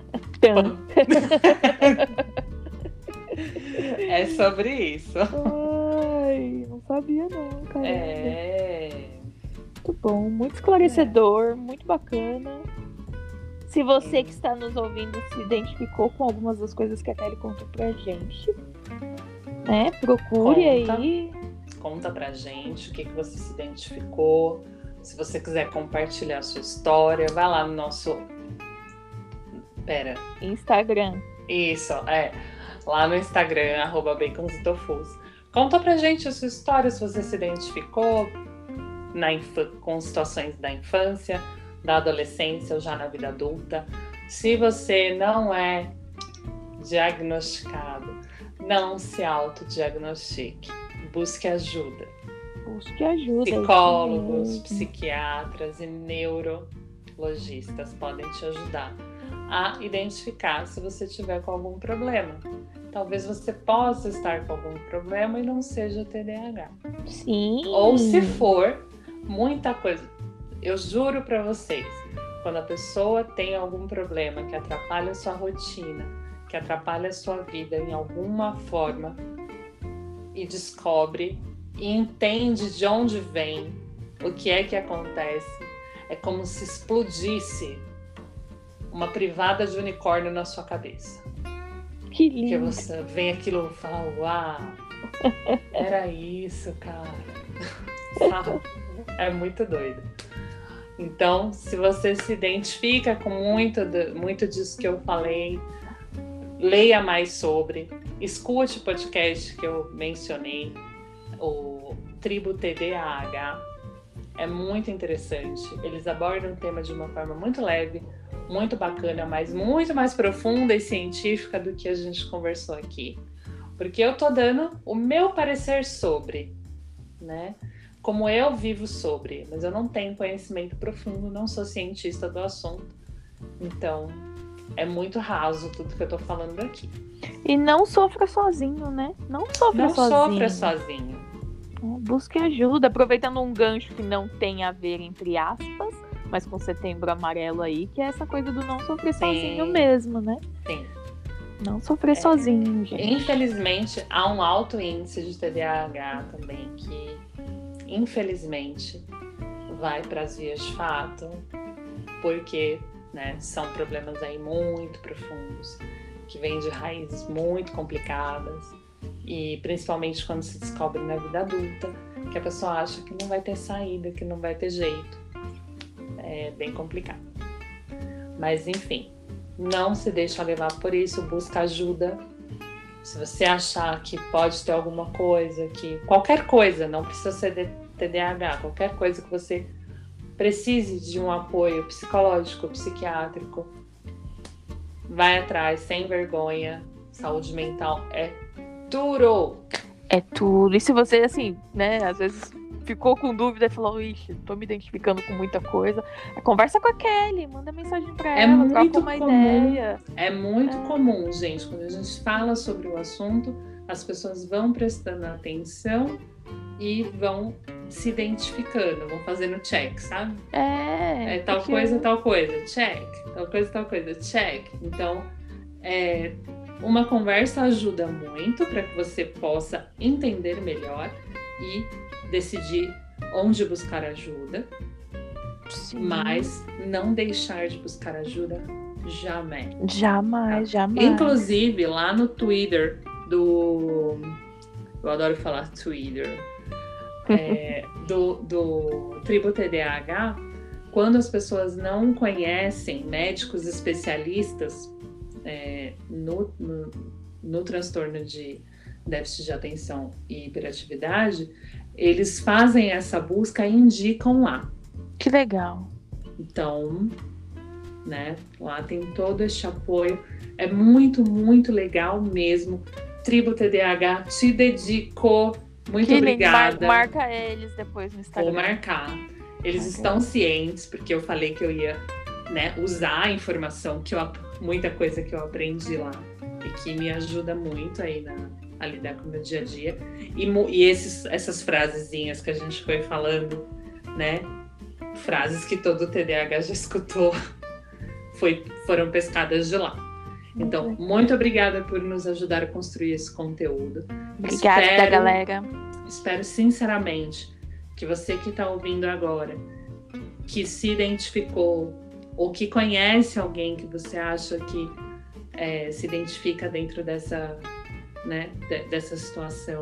é sobre isso. Ai, não sabia não, cara. É. Muito bom, muito esclarecedor, é. muito bacana. Se você que está nos ouvindo se identificou com algumas das coisas que a Kelly contou pra gente, né? Procure conta, aí. Conta pra gente o que, que você se identificou. Se você quiser compartilhar a sua história, vai lá no nosso. Pera. Instagram. Isso, é. Lá no Instagram, arroba bacons e tofus. Conta pra gente a sua história, se você se identificou na com situações da infância, da adolescência ou já na vida adulta. Se você não é diagnosticado não se autodiagnostique. Busque ajuda. Busque ajuda. Psicólogos, psiquiatras e neuro lojistas podem te ajudar a identificar se você tiver com algum problema. Talvez você possa estar com algum problema e não seja TDAH. Sim. Ou se for, muita coisa. Eu juro para vocês, quando a pessoa tem algum problema que atrapalha a sua rotina, que atrapalha a sua vida em alguma forma e descobre e entende de onde vem, o que é que acontece, é como se explodisse uma privada de unicórnio na sua cabeça. Que lindo. Que você vem aquilo e fala, uau, era isso, cara. é muito doido. Então, se você se identifica com muito, muito disso que eu falei, leia mais sobre, escute o podcast que eu mencionei, o Tribo TDAH. É muito interessante. Eles abordam o tema de uma forma muito leve, muito bacana, mas muito mais profunda e científica do que a gente conversou aqui. Porque eu tô dando o meu parecer sobre, né? Como eu vivo sobre, mas eu não tenho conhecimento profundo, não sou cientista do assunto. Então, é muito raso tudo que eu tô falando aqui. E não sofra sozinho, né? Não sofra não sozinho. Não sofra sozinho. É, busque ajuda, aproveitando um gancho que não tem a ver, entre aspas, mas com setembro amarelo aí, que é essa coisa do não sofrer Sim. sozinho mesmo, né? Sim. Não sofrer é, sozinho, gente. Infelizmente, há um alto índice de TDAH também que, infelizmente, vai para as vias de fato, porque né, são problemas aí muito profundos, que vêm de raízes muito complicadas, e principalmente quando se descobre na vida adulta, que a pessoa acha que não vai ter saída, que não vai ter jeito é bem complicado. Mas enfim, não se deixa levar por isso, busca ajuda. Se você achar que pode ter alguma coisa, que qualquer coisa, não precisa ser TDAH, qualquer coisa que você precise de um apoio psicológico, psiquiátrico, vai atrás, sem vergonha. Saúde mental é tudo. É tudo. E se você, assim, né, às vezes ficou com dúvida e falou, ixi, tô me identificando com muita coisa. Conversa com a Kelly, manda mensagem pra é ela, muito uma comum, ideia. É muito é. comum, gente, quando a gente fala sobre o assunto, as pessoas vão prestando atenção e vão se identificando, vão fazendo check, sabe? É. É tal porque... coisa, tal coisa, check. Tal coisa, tal coisa, check. Então, é, uma conversa ajuda muito para que você possa entender melhor e decidir onde buscar ajuda, Sim. mas não deixar de buscar ajuda jamais. Jamais, tá? jamais. Inclusive, lá no Twitter do. Eu adoro falar Twitter. É, do, do Tribo TDAH, quando as pessoas não conhecem médicos especialistas é, no, no, no transtorno de déficit de atenção e hiperatividade, eles fazem essa busca e indicam lá. Que legal. Então, né, lá tem todo este apoio. É muito, muito legal mesmo. Tribo TDAH te dedico. Muito que obrigada. Mar marca eles depois no Instagram. Vou marcar. Eles estão cientes, porque eu falei que eu ia né, usar a informação que eu muita coisa que eu aprendi lá e que me ajuda muito aí na, a lidar com o meu dia a dia. E, e esses, essas frasezinhas que a gente foi falando, né? Frases que todo TDAH já escutou, foi, foram pescadas de lá. Então, muito obrigada por nos ajudar a construir esse conteúdo. Obrigada, espero, galera. Espero sinceramente que você que está ouvindo agora, que se identificou ou que conhece alguém que você acha que é, se identifica dentro dessa né, dessa situação.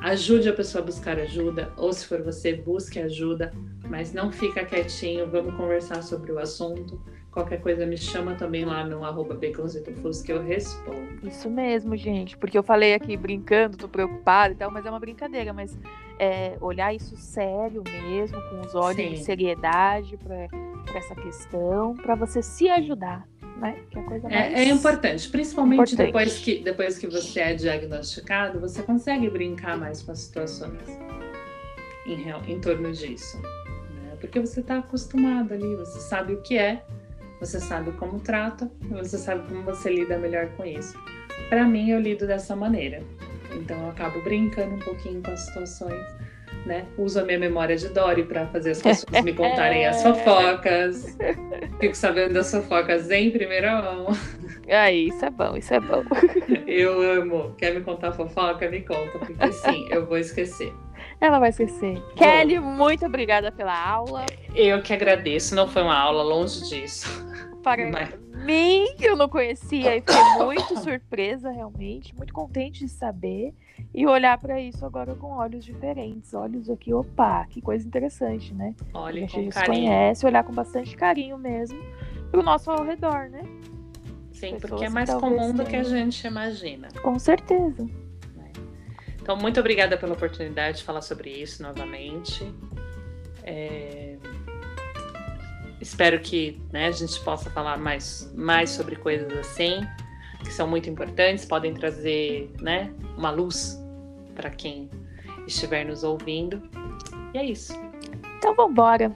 Ajude a pessoa a buscar ajuda, ou se for você, busque ajuda, mas não fica quietinho, vamos conversar sobre o assunto. Qualquer coisa me chama também lá no arroba que eu respondo. Isso mesmo, gente, porque eu falei aqui brincando, tô preocupada e tal, mas é uma brincadeira, mas é, olhar isso sério mesmo, com os olhos Sim. de seriedade para essa questão, para você se ajudar, né? Que é, coisa mais é, é importante, principalmente importante. Depois, que, depois que você é diagnosticado, você consegue brincar mais com as situações em, em torno disso. Né? né? Porque você está acostumado ali, você sabe o que é, você sabe como trata, você sabe como você lida melhor com isso. Para mim, eu lido dessa maneira. Então, eu acabo brincando um pouquinho com as situações né? Uso a minha memória de Dory para fazer as pessoas me contarem as fofocas. Fico sabendo das fofocas em primeira mão. Aí, isso é bom, isso é bom. Eu amo. Quer me contar fofoca? Me conta, porque sim, eu vou esquecer. Ela vai esquecer. Bom, Kelly, muito obrigada pela aula. Eu que agradeço. Não foi uma aula, longe disso. Para Mas... mim, que eu não conhecia e fiquei muito surpresa, realmente. Muito contente de saber e olhar para isso agora com olhos diferentes. Olhos aqui, opa, que coisa interessante, né? Olha, a gente conhece, olhar com bastante carinho mesmo pro nosso ao redor, né? Sim, Pessoas porque é mais comum do que a gente imagina. Com certeza. Então, muito obrigada pela oportunidade de falar sobre isso novamente. É... Espero que né, a gente possa falar mais, mais sobre coisas assim, que são muito importantes, podem trazer né, uma luz para quem estiver nos ouvindo. E é isso. Então vambora.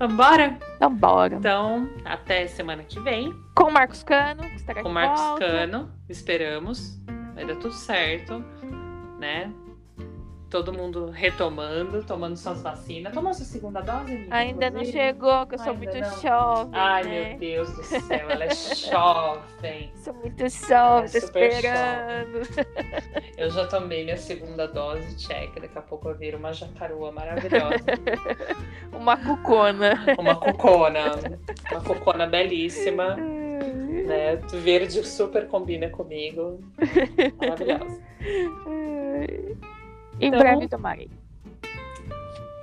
Vambora? Vambora. Então, até semana que vem. Com o Marcos Cano, que estará Com o Marcos volta. Cano, esperamos. Vai dar tudo certo, né? todo mundo retomando, tomando suas vacinas. Tomou sua segunda dose, amiga? Ainda não chegou, que eu sou Ainda muito não. jovem. Ai, né? meu Deus do céu, ela é jovem. Sou muito jovem, é esperando. Eu já tomei minha segunda dose, check. Daqui a pouco eu viro uma jacarua maravilhosa. uma cucona. Uma cucona. Uma cucona belíssima. Né? Verde super combina comigo. Maravilhosa. Em então, breve tomarei.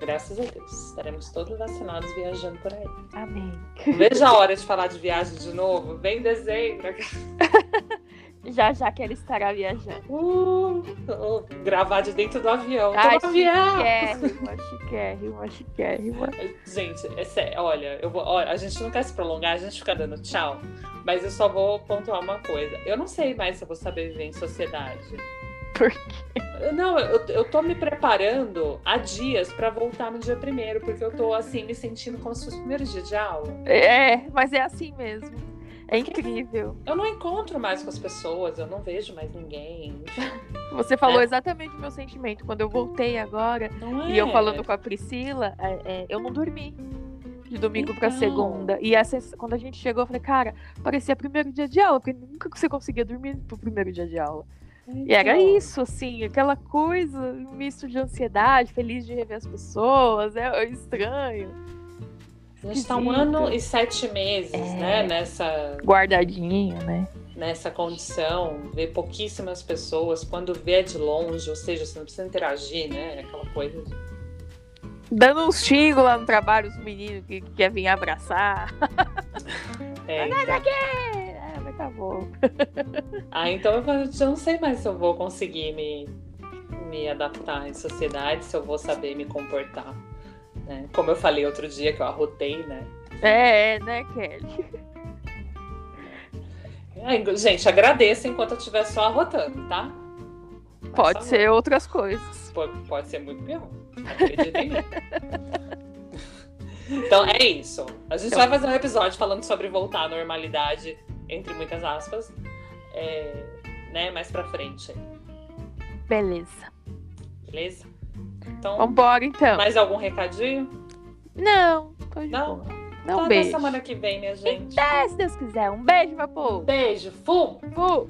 Graças a Deus. Estaremos todos vacinados viajando por aí. Amém. Veja a hora de falar de viagem de novo. Vem em dezembro. já já que ele estará viajando. Uh, gravar de dentro do avião. Ai, chiquérrima, chiquérrima, chiquérrima. Gente, é olha, eu vou, olha, a gente não quer se prolongar, a gente fica dando tchau. Mas eu só vou pontuar uma coisa. Eu não sei mais se eu vou saber viver em sociedade. Por quê? Não, eu, eu tô me preparando há dias para voltar no dia primeiro, porque eu tô assim, me sentindo como se fosse o primeiro dia de aula. É, mas é assim mesmo. É incrível. Eu não encontro mais com as pessoas, eu não vejo mais ninguém. Você falou é. exatamente o meu sentimento. Quando eu voltei agora, é. e eu falando com a Priscila, é, é eu não dormi de domingo então... para segunda. E essa, quando a gente chegou, eu falei, cara, parecia primeiro dia de aula, porque nunca você conseguia dormir pro primeiro dia de aula. Então... E era então. isso, assim, aquela coisa, um misto de ansiedade, feliz de rever as pessoas, é, é estranho. A gente está um ano e sete meses, é... né, nessa... Guardadinho, né? Nessa condição, ver pouquíssimas pessoas, quando vê de longe, ou seja, você não precisa interagir, né, aquela coisa de... Dando uns xingos lá no trabalho, os meninos que, que quer vir abraçar. É, então... aqui! acabou. ah, então eu já não sei mais se eu vou conseguir me, me adaptar em sociedade, se eu vou saber me comportar. Né? Como eu falei outro dia que eu arrotei, né? É, né, Kelly? É, gente, agradeço enquanto eu estiver só arrotando, tá? Pode ser outras coisas. Pode, pode ser muito pior. Acredita em mim. Então é isso. A gente então... vai fazer um episódio falando sobre voltar à normalidade entre muitas aspas, é, né, mais pra frente. Beleza. Beleza? Então, Vambora, então. Mais algum recadinho? Não, Não? Boa. Não, então, beijo. Semana que vem, minha gente. Até, se Deus quiser. Um beijo, meu povo. Beijo. Fu. Fu.